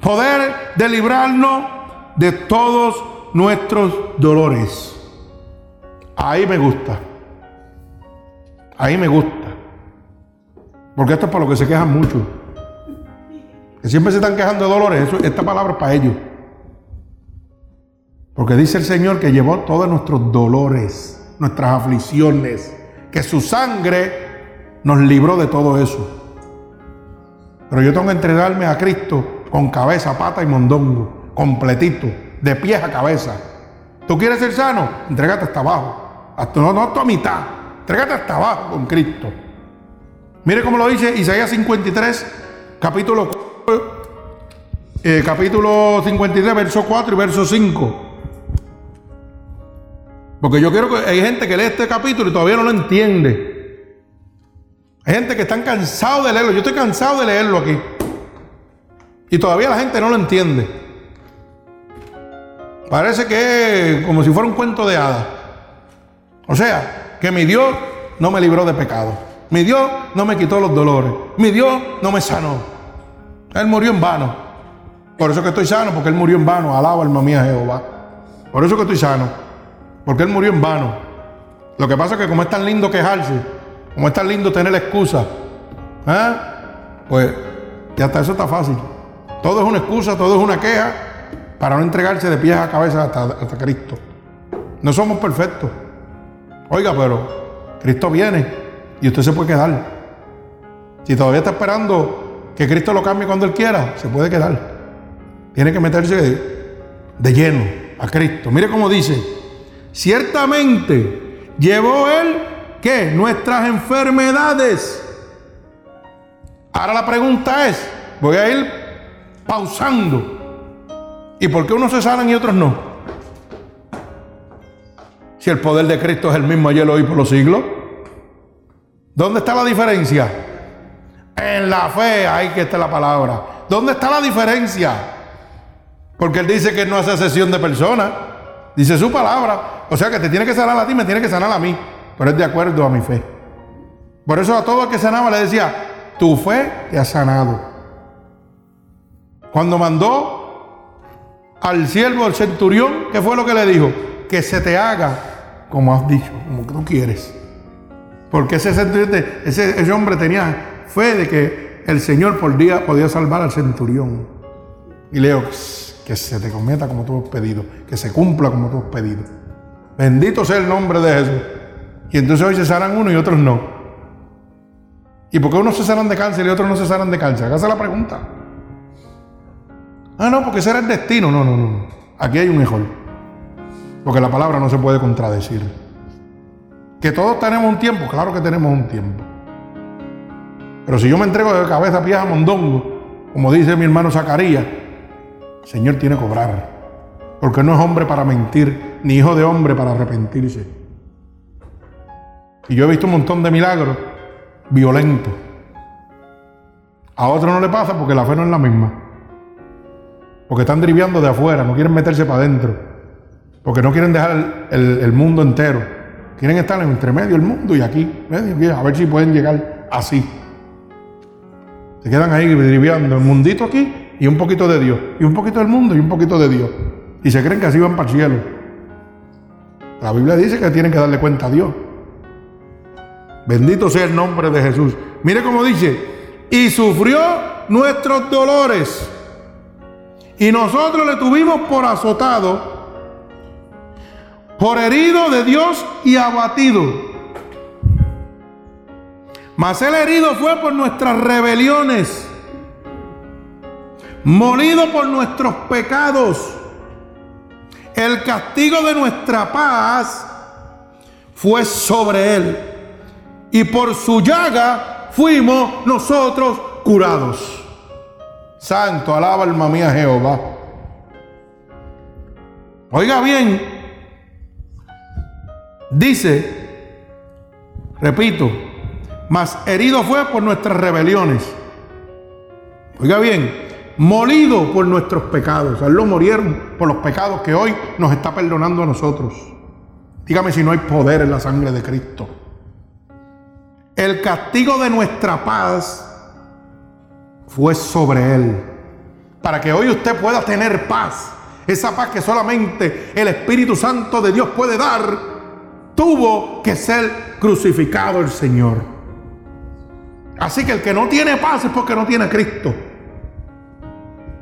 Poder de librarnos de todos nuestros dolores. Ahí me gusta. Ahí me gusta. Porque esto es para lo que se quejan mucho. Que siempre se están quejando de dolores. esta palabra es para ellos. Porque dice el Señor que llevó todos nuestros dolores, nuestras aflicciones, que su sangre nos libró de todo eso. Pero yo tengo que entregarme a Cristo con cabeza, pata y mondongo, completito, de pies a cabeza. ¿Tú quieres ser sano? Entrégate hasta abajo. Hasta, no, no hasta mitad. Entrégate hasta abajo con Cristo. Mire cómo lo dice Isaías 53, capítulo, eh, capítulo 53, verso 4 y verso 5. Porque yo quiero que hay gente que lee este capítulo y todavía no lo entiende. Hay gente que están cansados de leerlo. Yo estoy cansado de leerlo aquí. Y todavía la gente no lo entiende. Parece que es como si fuera un cuento de hadas. O sea, que mi Dios no me libró de pecado. Mi Dios no me quitó los dolores. Mi Dios no me sanó. Él murió en vano. Por eso que estoy sano, porque Él murió en vano. Alaba alma mía Jehová. Por eso que estoy sano. Porque Él murió en vano. Lo que pasa es que como es tan lindo quejarse, como es tan lindo tener excusa, ¿eh? pues ya hasta eso está fácil. Todo es una excusa, todo es una queja para no entregarse de pies a cabeza hasta, hasta Cristo. No somos perfectos. Oiga, pero Cristo viene y usted se puede quedar. Si todavía está esperando que Cristo lo cambie cuando Él quiera, se puede quedar. Tiene que meterse de lleno a Cristo. Mire cómo dice Ciertamente llevó él que nuestras enfermedades. Ahora la pregunta es, voy a ir pausando. ¿Y por qué unos se sanan y otros no? Si el poder de Cristo es el mismo ayer, hoy, por los siglos. ¿Dónde está la diferencia? En la fe, ahí que está la palabra. ¿Dónde está la diferencia? Porque Él dice que no hace sesión de personas. Dice su palabra. O sea que te tiene que sanar a ti, me tiene que sanar a mí. Pero es de acuerdo a mi fe. Por eso a todo el que sanaba le decía, tu fe te ha sanado. Cuando mandó al siervo del centurión, ¿qué fue lo que le dijo? Que se te haga como has dicho, como tú quieres. Porque ese, ese, ese hombre tenía fe de que el Señor por día podía salvar al centurión. Y leo, que se te cometa como tú has pedido, que se cumpla como tú has pedido. Bendito sea el nombre de Jesús. Y entonces hoy se sanan uno y otros no. ¿Y por qué unos se sanan de cáncer y otros no se sanan de cáncer? Hágase la pregunta. Ah, no, porque ese era el destino. No, no, no. Aquí hay un mejor. Porque la palabra no se puede contradecir. Que todos tenemos un tiempo, claro que tenemos un tiempo. Pero si yo me entrego de cabeza a pies a mondongo, como dice mi hermano Zacarías, Señor tiene que cobrar. Porque no es hombre para mentir, ni hijo de hombre para arrepentirse. Y yo he visto un montón de milagros violentos. A otro no le pasa porque la fe no es la misma. Porque están driviando de afuera, no quieren meterse para adentro. Porque no quieren dejar el, mundo entero. Quieren estar entre medio del mundo y aquí, a ver si pueden llegar así. Se quedan ahí driviando el mundito aquí y un poquito de Dios, y un poquito del mundo y un poquito de Dios. Y se creen que así van para el cielo. La Biblia dice que tienen que darle cuenta a Dios. Bendito sea el nombre de Jesús. Mire cómo dice, y sufrió nuestros dolores. Y nosotros le tuvimos por azotado, por herido de Dios y abatido. Mas el herido fue por nuestras rebeliones molido por nuestros pecados. El castigo de nuestra paz fue sobre él. Y por su llaga fuimos nosotros curados. Santo, alaba alma mía Jehová. Oiga bien, dice, repito, mas herido fue por nuestras rebeliones. Oiga bien, molido por nuestros pecados. él lo murieron por los pecados que hoy nos está perdonando a nosotros. Dígame si no hay poder en la sangre de Cristo. El castigo de nuestra paz fue sobre Él. Para que hoy usted pueda tener paz esa paz que solamente el Espíritu Santo de Dios puede dar, tuvo que ser crucificado el Señor. Así que el que no tiene paz es porque no tiene a Cristo.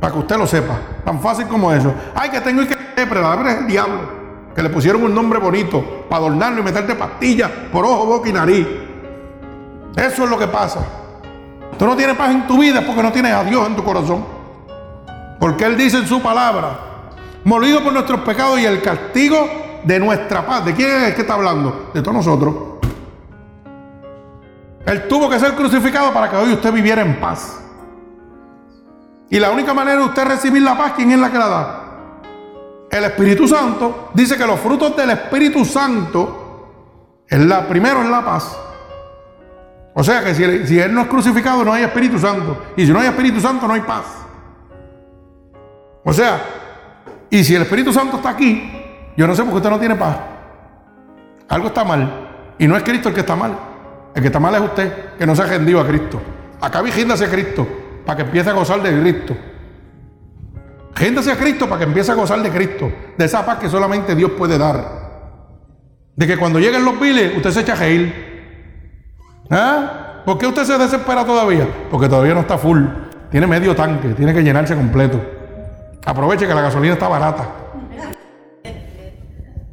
Para que usted lo sepa. Tan fácil como eso. Ay, que tengo que pero la es el diablo. Que le pusieron un nombre bonito para adornarlo y meterte pastillas por ojo, boca y nariz. Eso es lo que pasa. Tú no tienes paz en tu vida porque no tienes a Dios en tu corazón. Porque Él dice en su palabra, molido por nuestros pecados y el castigo de nuestra paz. ¿De quién es que está hablando? De todos nosotros. Él tuvo que ser crucificado para que hoy usted viviera en paz. Y la única manera de usted recibir la paz, ¿quién es la que la da? El Espíritu Santo dice que los frutos del Espíritu Santo, es la, primero es la paz. O sea que si, si Él no es crucificado no hay Espíritu Santo. Y si no hay Espíritu Santo no hay paz. O sea, y si el Espíritu Santo está aquí, yo no sé por qué usted no tiene paz. Algo está mal. Y no es Cristo el que está mal. El que está mal es usted, que no se ha rendido a Cristo. Acá vigíndase Cristo, para que empiece a gozar de Cristo. Géndase a Cristo para que empiece a gozar de Cristo, de esa paz que solamente Dios puede dar. De que cuando lleguen los piles, usted se echa a reír. ¿Ah? ¿Por qué usted se desespera todavía? Porque todavía no está full. Tiene medio tanque, tiene que llenarse completo. Aproveche que la gasolina está barata.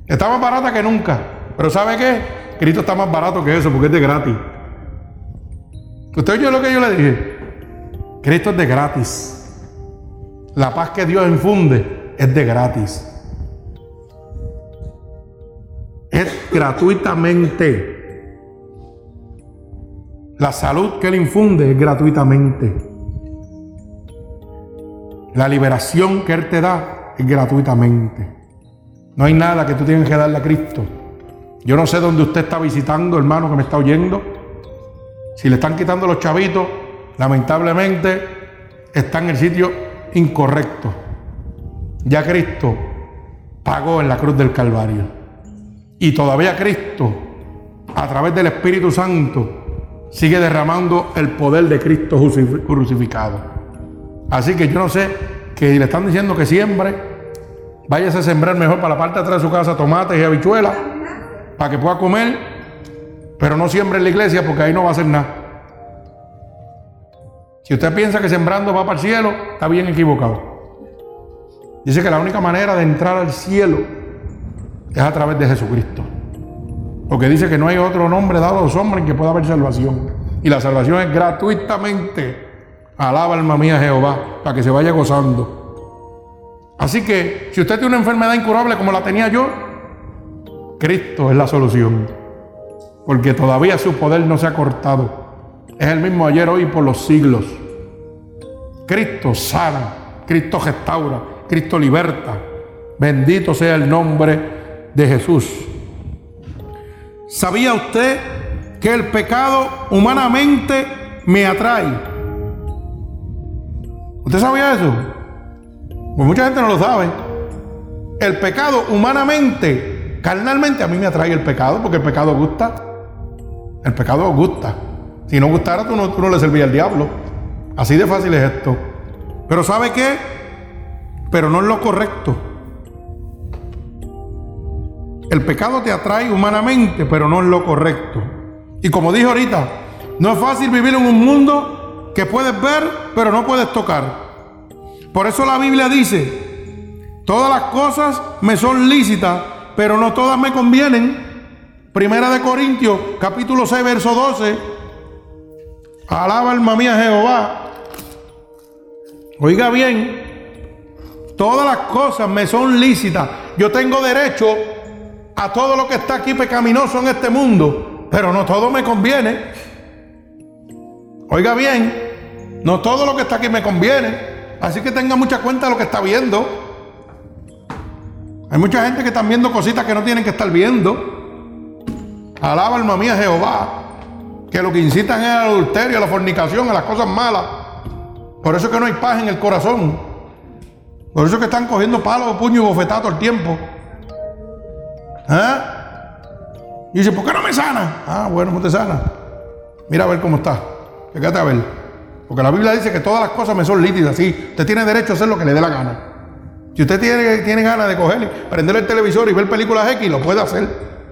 Está más barata que nunca. Pero ¿sabe qué? Cristo está más barato que eso porque es de gratis. ¿Usted oyó lo que yo le dije? Cristo es de gratis. La paz que Dios infunde es de gratis. Es gratuitamente. La salud que Él infunde es gratuitamente. La liberación que Él te da es gratuitamente. No hay nada que tú tienes que darle a Cristo. Yo no sé dónde usted está visitando, hermano, que me está oyendo. Si le están quitando los chavitos, lamentablemente está en el sitio incorrecto. Ya Cristo pagó en la cruz del Calvario. Y todavía Cristo, a través del Espíritu Santo, sigue derramando el poder de Cristo crucificado. Así que yo no sé que le están diciendo que siembre, váyase a sembrar mejor para la parte de atrás de su casa tomates y habichuelas, para que pueda comer, pero no siembre en la iglesia porque ahí no va a hacer nada. Si usted piensa que sembrando va para el cielo, está bien equivocado. Dice que la única manera de entrar al cielo es a través de Jesucristo. Porque dice que no hay otro nombre dado a los hombres en que pueda haber salvación. Y la salvación es gratuitamente. Alaba alma mía Jehová, para que se vaya gozando. Así que si usted tiene una enfermedad incurable como la tenía yo, Cristo es la solución. Porque todavía su poder no se ha cortado. Es el mismo ayer, hoy y por los siglos. Cristo sana, Cristo restaura, Cristo liberta. Bendito sea el nombre de Jesús. ¿Sabía usted que el pecado humanamente me atrae? ¿Usted sabía eso? Pues mucha gente no lo sabe. El pecado humanamente, carnalmente, a mí me atrae el pecado porque el pecado gusta. El pecado gusta. Si no gustara, tú no, le servías al diablo. Así de fácil es esto. Pero ¿sabe qué? Pero no es lo correcto. El pecado te atrae humanamente, pero no es lo correcto. Y como dije ahorita, no es fácil vivir en un mundo que puedes ver, pero no puedes tocar. Por eso la Biblia dice, todas las cosas me son lícitas, pero no todas me convienen. Primera de Corintios, capítulo 6, verso 12 Alaba alma mía Jehová. Oiga bien, todas las cosas me son lícitas. Yo tengo derecho a todo lo que está aquí pecaminoso en este mundo, pero no todo me conviene. Oiga bien, no todo lo que está aquí me conviene. Así que tenga mucha cuenta de lo que está viendo. Hay mucha gente que está viendo cositas que no tienen que estar viendo. Alaba alma mía Jehová que lo que incitan es al adulterio, a la fornicación, a las cosas malas. Por eso es que no hay paz en el corazón. Por eso es que están cogiendo palos, puño y bofetadas todo el tiempo. ¿Eh? Y dice, ¿por qué no me sana? Ah, bueno, no te sana. Mira a ver cómo está. Fíjate a ver. Porque la Biblia dice que todas las cosas me son lícitas. Sí, usted tiene derecho a hacer lo que le dé la gana. Si usted tiene, tiene ganas de coger, prender el televisor y ver películas X, lo puede hacer.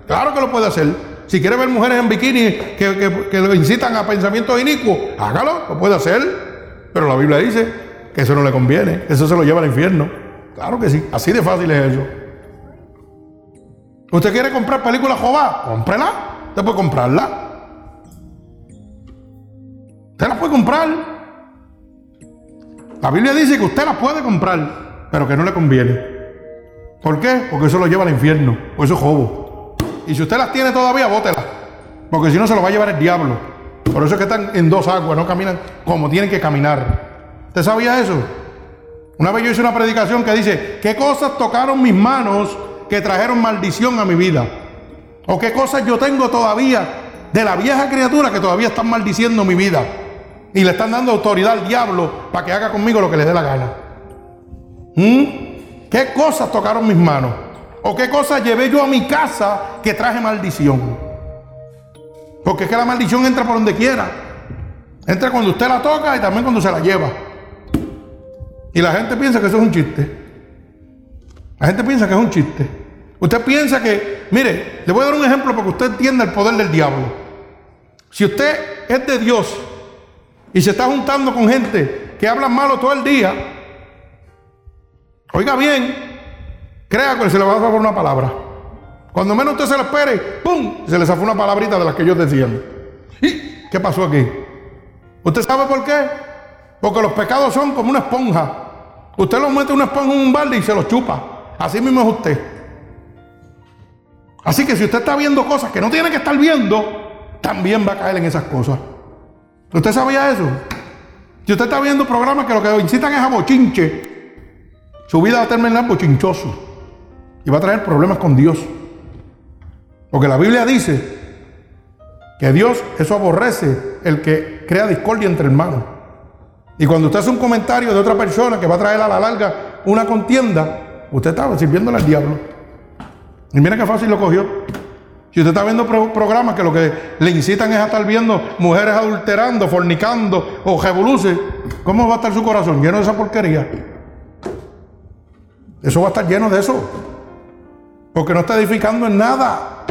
Claro que lo puede hacer. Si quiere ver mujeres en bikini que, que, lo incitan a pensamientos inicuos, hágalo, lo puede hacer. Pero la Biblia dice que eso no le conviene, eso se lo lleva al infierno. Claro que sí, así de fácil es eso. ¿Usted quiere comprar películas Jehová? Cómprela. Usted puede comprarla. Usted la puede comprar. La Biblia dice que usted la puede comprar, pero que no le conviene. ¿Por qué? Porque eso lo lleva al infierno. Por eso es jobo. Y si usted las tiene todavía, bótela. Porque si no, se lo va a llevar el diablo. Por eso es que están en dos aguas, no caminan como tienen que caminar. ¿Usted sabía eso? Una vez yo hice una predicación que dice, ¿qué cosas tocaron mis manos que trajeron maldición a mi vida? ¿O qué cosas yo tengo todavía de la vieja criatura que todavía están maldiciendo mi vida? Y le están dando autoridad al diablo para que haga conmigo lo que le dé la gana. ¿Mm? ¿Qué cosas tocaron mis manos? ¿O qué cosas llevé yo a mi casa que traje maldición? Porque es que la maldición entra por donde quiera. Entra cuando usted la toca y también cuando se la lleva. Y la gente piensa que eso es un chiste. La gente piensa que es un chiste. Usted piensa que, mire, le voy a dar un ejemplo para que usted entienda el poder del diablo. Si usted es de Dios y se está juntando con gente que habla malo todo el día, oiga bien, crea que se le va a dar una palabra. Cuando menos usted se lo espere, ¡pum! Se le zafó una palabrita de las que yo decía. ¿Y qué pasó aquí? ¿Usted sabe por qué? Porque los pecados son como una esponja. Usted lo mete una esponja en un balde y se lo chupa. Así mismo es usted. Así que si usted está viendo cosas que no tiene que estar viendo, también va a caer en esas cosas. ¿Usted sabía eso? Si usted está viendo programas que lo que incitan es a bochinche, su vida va a terminar bochinchoso y va a traer problemas con Dios. Porque la Biblia dice que Dios eso aborrece el que crea discordia entre hermanos. Y cuando usted hace un comentario de otra persona que va a traer a la larga una contienda, usted está sirviéndole al diablo. Y mira qué fácil lo cogió. Si usted está viendo programas que lo que le incitan es a estar viendo mujeres adulterando, fornicando o revoluce, ¿cómo va a estar su corazón lleno de esa porquería? Eso va a estar lleno de eso. Porque no está edificando en nada.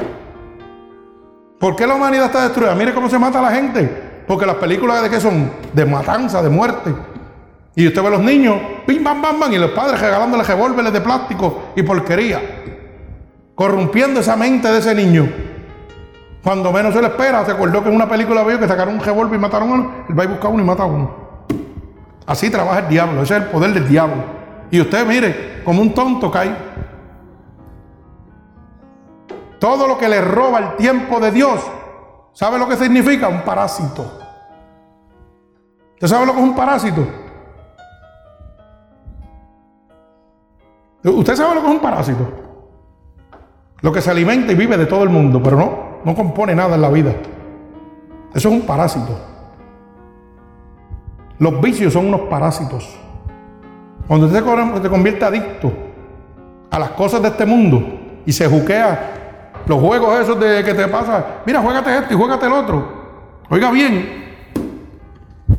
¿Por qué la humanidad está destruida? Mire cómo se mata a la gente. Porque las películas de qué son? De matanza, de muerte. Y usted ve a los niños, pim, bam, bam, bam, y los padres regalándoles revólveres de plástico y porquería. Corrompiendo esa mente de ese niño. Cuando menos se le espera, se acordó que en una película vio que sacaron un revólver y mataron a uno, él va a buscar uno y mata a uno. Así trabaja el diablo, ese es el poder del diablo. Y usted mire, como un tonto cae. Todo lo que le roba el tiempo de Dios, ¿Sabe lo que significa? Un parásito. ¿Usted sabe lo que es un parásito? ¿Usted sabe lo que es un parásito? Lo que se alimenta y vive de todo el mundo, pero no, no compone nada en la vida. Eso es un parásito. Los vicios son unos parásitos. Cuando usted se convierte adicto a las cosas de este mundo y se juquea los juegos esos de que te pasa, mira, juégate esto y juégate el otro. Oiga bien,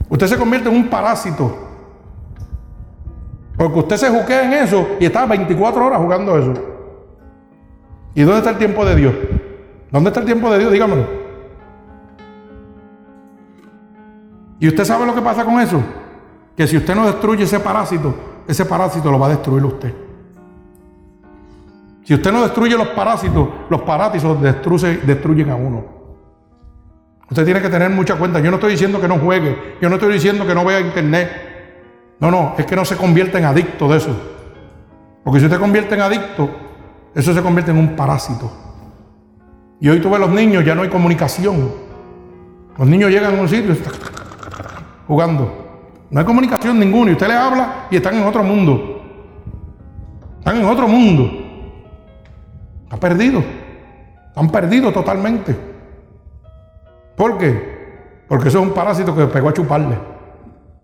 usted se convierte en un parásito. Porque usted se juquea en eso y está 24 horas jugando eso. ¿Y dónde está el tiempo de Dios? ¿Dónde está el tiempo de Dios? Dígamelo. ¿Y usted sabe lo que pasa con eso? Que si usted no destruye ese parásito, ese parásito lo va a destruir usted. Si usted no destruye los parásitos, los parásitos destruyen a uno. Usted tiene que tener mucha cuenta. Yo no estoy diciendo que no juegue, yo no estoy diciendo que no vea internet. No, no, es que no se convierta en adicto de eso. Porque si usted convierte en adicto, eso se convierte en un parásito. Y hoy tú ves los niños, ya no hay comunicación. Los niños llegan a un sitio jugando. No hay comunicación ninguna. Y usted le habla y están en otro mundo. Están en otro mundo. Está perdido. Han perdido totalmente. ¿Por qué? Porque eso es un parásito que pegó a chuparle.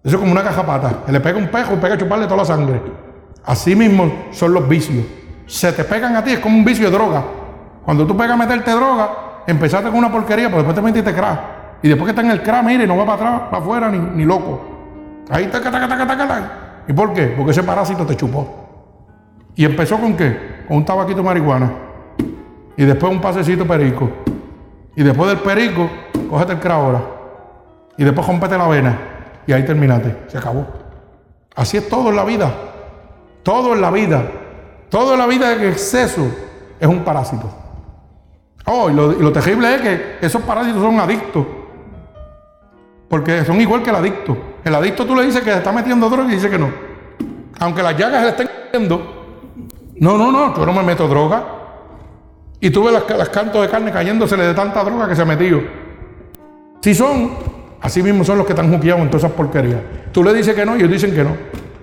Eso es como una cajapata. Que le pega un pejo y pega a chuparle toda la sangre. Así mismo son los vicios. Se te pegan a ti, es como un vicio de droga. Cuando tú pegas a meterte droga, empezaste con una porquería, pero después te metiste crack. Y después que está en el crack, mire, no va para atrás, para afuera, ni, loco. Ahí taca, taca, taca, taca, ¿Y por qué? Porque ese parásito te chupó. ¿Y empezó con qué? Con un tabaquito de marihuana. Y después un pasecito perico. Y después del perico, cógete el ahora. Y después compete la vena. Y ahí terminaste. Se acabó. Así es todo en la vida. Todo en la vida. Todo en la vida en exceso es un parásito. Oh, y lo, y lo terrible es que esos parásitos son adictos. Porque son igual que el adicto. El adicto tú le dices que se está metiendo droga y dice que no. Aunque las llagas se le estén metiendo. No, no, no, yo no me meto droga. Y tú ves las, cantos de carne cayéndosele de tanta droga que se ha metido. Si son, así mismo son los que están juqueados en todas esas porquerías. Tú le dices que no y ellos dicen que no.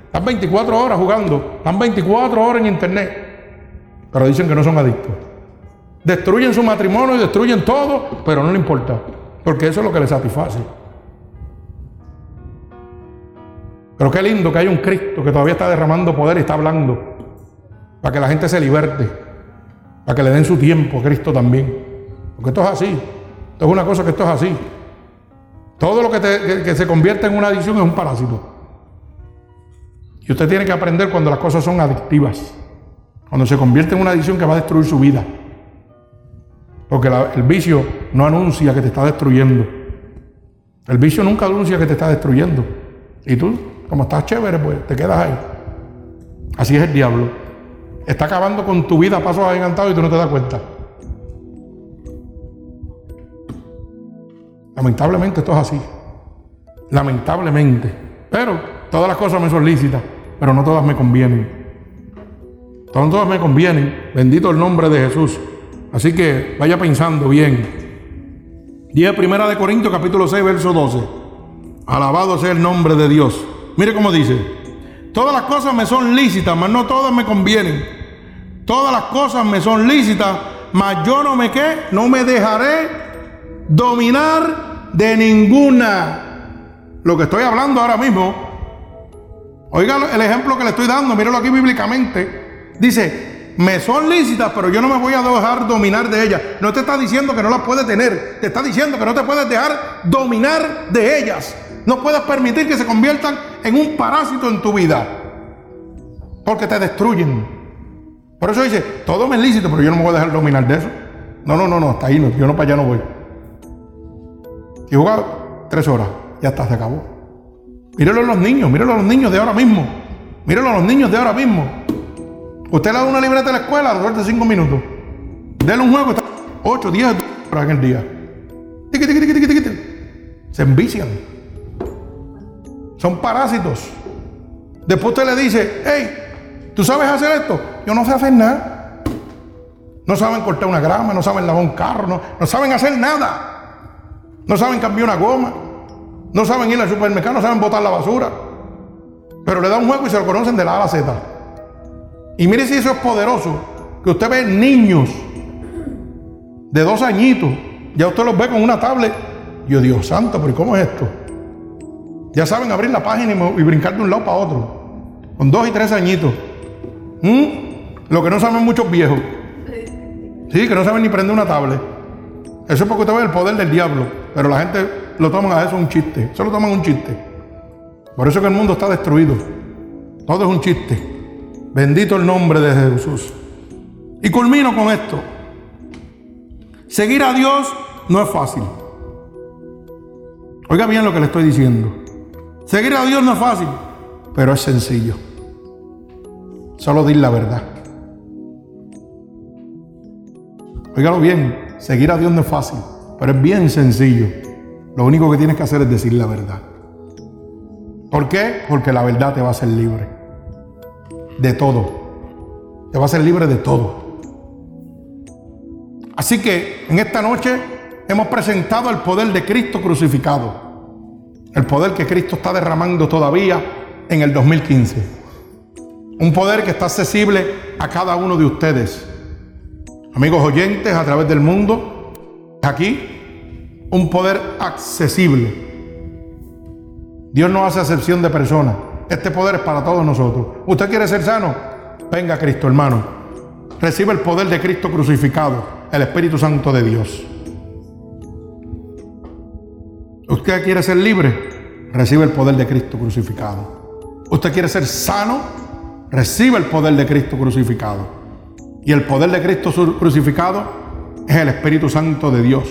Están 24 horas jugando, están 24 horas en internet, pero dicen que no son adictos. Destruyen su matrimonio y destruyen todo, pero no le importa, porque eso es lo que les satisface. Pero qué lindo que hay un Cristo que todavía está derramando poder y está hablando para que la gente se liberte, para que le den su tiempo a Cristo también. Porque esto es así, esto es una cosa que esto es así. Todo lo que, se convierte en una adicción es un parásito. Y usted tiene que aprender cuando las cosas son adictivas, cuando se convierte en una adicción que va a destruir su vida. Porque el vicio no anuncia que te está destruyendo. El vicio nunca anuncia que te está destruyendo. Y tú, como estás chévere, pues te quedas ahí. Así es el diablo. Está acabando con tu vida a pasos adelantados y tú no te das cuenta. Lamentablemente esto es así. Lamentablemente. Pero todas las cosas me son lícitas, pero no todas me convienen. No todas me convienen. Bendito el nombre de Jesús. Así que vaya pensando bien. 10 Primera de Corintios capítulo 6 verso 12. Alabado sea el nombre de Dios. Mire cómo dice. Todas las cosas me son lícitas, mas no todas me convienen. Todas las cosas me son lícitas, mas yo no me qué, no me dejaré dominar de ninguna. Lo que estoy hablando ahora mismo, oiga el ejemplo que le estoy dando, míralo aquí bíblicamente. Dice, me son lícitas, pero yo no me voy a dejar dominar de ellas. No te está diciendo que no las puedes tener, te está diciendo que no te puedes dejar dominar de ellas. No puedes permitir que se conviertan en un parásito en tu vida, porque te destruyen. Por eso dice, todo me es lícito, pero yo no me voy a dejar dominar de eso. No, no, no, no, hasta ahí no, yo no para allá no voy. Y jugar tres horas, ya está, se acabó. Mírelo a los niños, mírelo a los niños de ahora mismo. Mírelo a los niños de ahora mismo. Usted le da una libreta a la escuela, de cinco minutos. Dele un juego, está 8, 10 horas en el día. Se envician. Son parásitos. Después usted le dice, hey, ¿Tú sabes hacer esto? Yo no sé hacer nada. No saben cortar una grama, no saben lavar un carro, no, no saben hacer nada. No saben cambiar una goma. No saben ir al supermercado, no saben botar la basura. Pero le da un juego y se lo conocen de la A la Z. Y mire si eso es poderoso. Que usted ve niños de dos añitos. Ya usted los ve con una tablet. Yo, Dios santo, pero ¿cómo es esto? Ya saben abrir la página y, y brincar de un lado para otro. Con dos y tres añitos. ¿Mm? Lo que no saben muchos viejos. Sí, que no saben ni prender una tablet. Eso es porque usted ve el poder del diablo. Pero la gente lo toma a eso un chiste. Eso lo toman un chiste. Por eso que el mundo está destruido. Todo es un chiste. Bendito el nombre de Jesús. Y culmino con esto. Seguir a Dios no es fácil. Oiga bien lo que le estoy diciendo. Seguir a Dios no es fácil, pero es sencillo. Solo dir la verdad. Óigalo bien, seguir a Dios no es fácil, pero es bien sencillo. Lo único que tienes que hacer es decir la verdad. ¿Por qué? Porque la verdad te va a hacer libre. De todo. Te va a hacer libre de todo. Así que en esta noche hemos presentado el poder de Cristo crucificado. El poder que Cristo está derramando todavía en el 2015. Un poder que está accesible a cada uno de ustedes. Amigos oyentes a través del mundo, aquí un poder accesible. Dios no hace excepción de personas. Este poder es para todos nosotros. ¿Usted quiere ser sano? Venga a Cristo, hermano. Recibe el poder de Cristo crucificado, el Espíritu Santo de Dios. ¿Usted quiere ser libre? Recibe el poder de Cristo crucificado. ¿Usted quiere ser sano? Recibe el poder de Cristo crucificado. Y el poder de Cristo crucificado es el Espíritu Santo de Dios.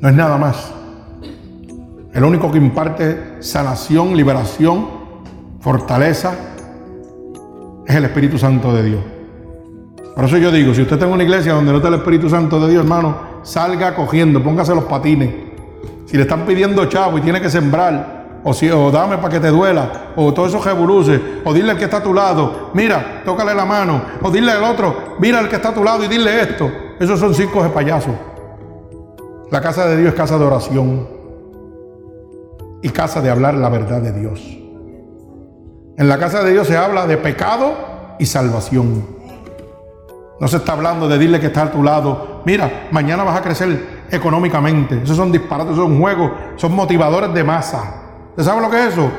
No es nada más. El único que imparte sanación, liberación, fortaleza, es el Espíritu Santo de Dios. Por eso yo digo, si usted está en una iglesia donde no está el Espíritu Santo de Dios, hermano, salga cogiendo, póngase los patines. Si le están pidiendo chavo y tiene que sembrar, o, si, o dame para que te duela, o todo eso revoluce, o dile al que está a tu lado, mira, tócale la mano, o dile al otro, mira al que está a tu lado y dile esto. Esos son cinco de payasos. La casa de Dios es casa de oración y casa de hablar la verdad de Dios. En la casa de Dios se habla de pecado y salvación. No se está hablando de decirle que está a tu lado, mira, mañana vas a crecer económicamente. Esos son disparates, son juegos, son motivadores de masa. ¿Usted sabe lo que es eso?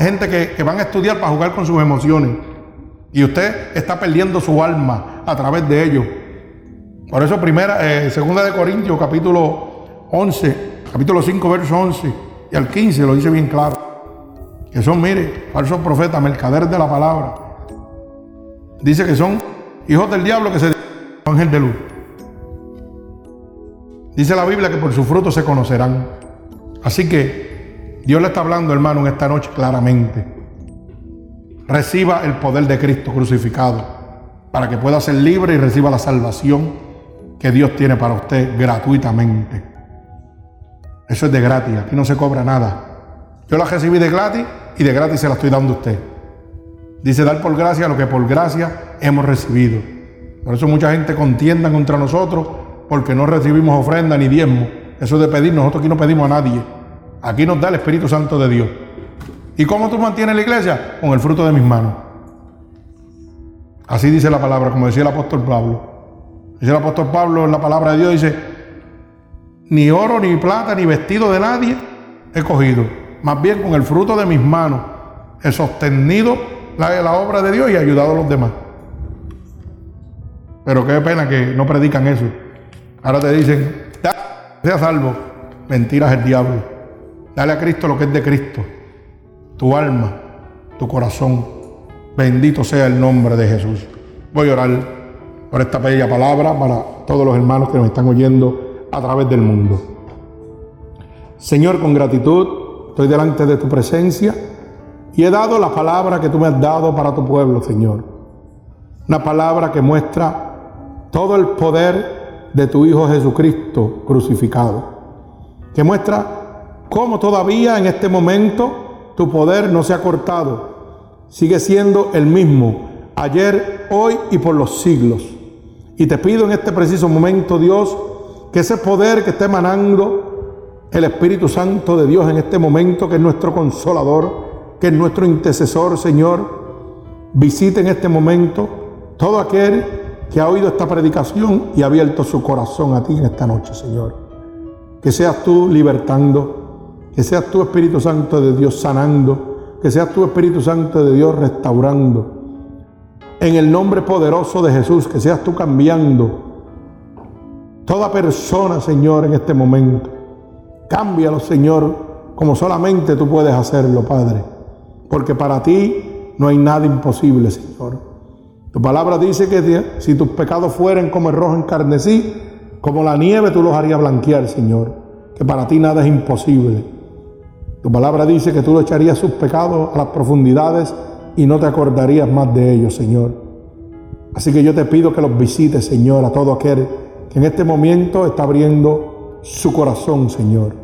Gente que, van a estudiar para jugar con sus emociones. Y usted está perdiendo su alma a través de ellos. Por eso, primera, eh, segunda de Corintios, capítulo 11, capítulo 5, verso 11 y al 15, lo dice bien claro. Que son, mire, falsos profetas, mercaderes de la palabra. Dice que son hijos del diablo que se ángel de luz. Dice la Biblia que por su fruto se conocerán. Así que Dios le está hablando, hermano, en esta noche claramente. Reciba el poder de Cristo crucificado para que pueda ser libre y reciba la salvación que Dios tiene para usted gratuitamente. Eso es de gratis, aquí no se cobra nada. Yo la recibí de gratis y de gratis se la estoy dando a usted. Dice dar por gracia lo que por gracia hemos recibido. Por eso mucha gente contienda contra nosotros porque no recibimos ofrenda ni diezmo. Eso es de pedir, nosotros aquí no pedimos a nadie. Aquí nos da el Espíritu Santo de Dios. ¿Y cómo tú mantienes la iglesia? Con el fruto de mis manos. Así dice la palabra, como decía el apóstol Pablo. Dice el apóstol Pablo en la palabra de Dios, dice, ni oro, ni plata, ni vestido de nadie he cogido. Más bien con el fruto de mis manos he sostenido la, la obra de Dios y ayudado a los demás. Pero qué pena que no predican eso. Ahora te dicen, sea salvo. Mentiras el diablo. Dale a Cristo lo que es de Cristo. Tu alma, tu corazón. Bendito sea el nombre de Jesús. Voy a orar por esta bella palabra para todos los hermanos que nos están oyendo a través del mundo. Señor, con gratitud estoy delante de tu presencia y he dado la palabra que tú me has dado para tu pueblo, Señor. Una palabra que muestra todo el poder de tu Hijo Jesucristo crucificado. Que muestra cómo todavía en este momento tu poder no se ha cortado. Sigue siendo el mismo ayer, hoy y por los siglos. Y te pido en este preciso momento, Dios, que ese poder que está emanando el Espíritu Santo de Dios en este momento, que es nuestro consolador, que es nuestro intercesor, Señor, visite en este momento todo aquel que ha oído esta predicación y ha abierto su corazón a ti en esta noche, Señor. Que seas tú libertando, que seas tú Espíritu Santo de Dios sanando, que seas tú Espíritu Santo de Dios restaurando en el nombre poderoso de Jesús, que seas tú cambiando toda persona, Señor, en este momento. Cámbialo, Señor, como solamente tú puedes hacerlo, Padre. Porque para ti no hay nada imposible, Señor. Tu palabra dice que si tus pecados fueran como el rojo encarnecí, como la nieve tú los harías blanquear, Señor. Que para ti nada es imposible. Tu palabra dice que tú lo echarías sus pecados a las profundidades y no te acordarías más de ellos, Señor. Así que yo te pido que los visites, Señor, a todo aquel que en este momento está abriendo su corazón, Señor.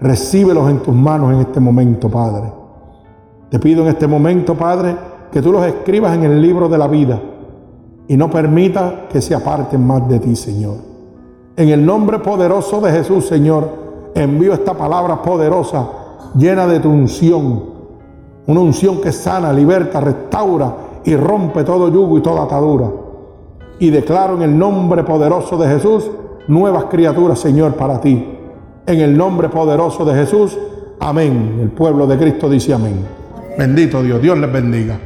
Recíbelos en tus manos en este momento, Padre. Te pido en este momento, Padre, que tú los escribas en el libro de la vida y no permita que se aparten más de ti, Señor. En el nombre poderoso de Jesús, Señor, envío esta palabra poderosa, llena de tu unción una unción que sana, liberta, restaura y rompe todo yugo y toda atadura. Y declaro en el nombre poderoso de Jesús nuevas criaturas, Señor, para ti. En el nombre poderoso de Jesús, amén. El pueblo de Cristo dice amén. Bendito Dios, Dios les bendiga.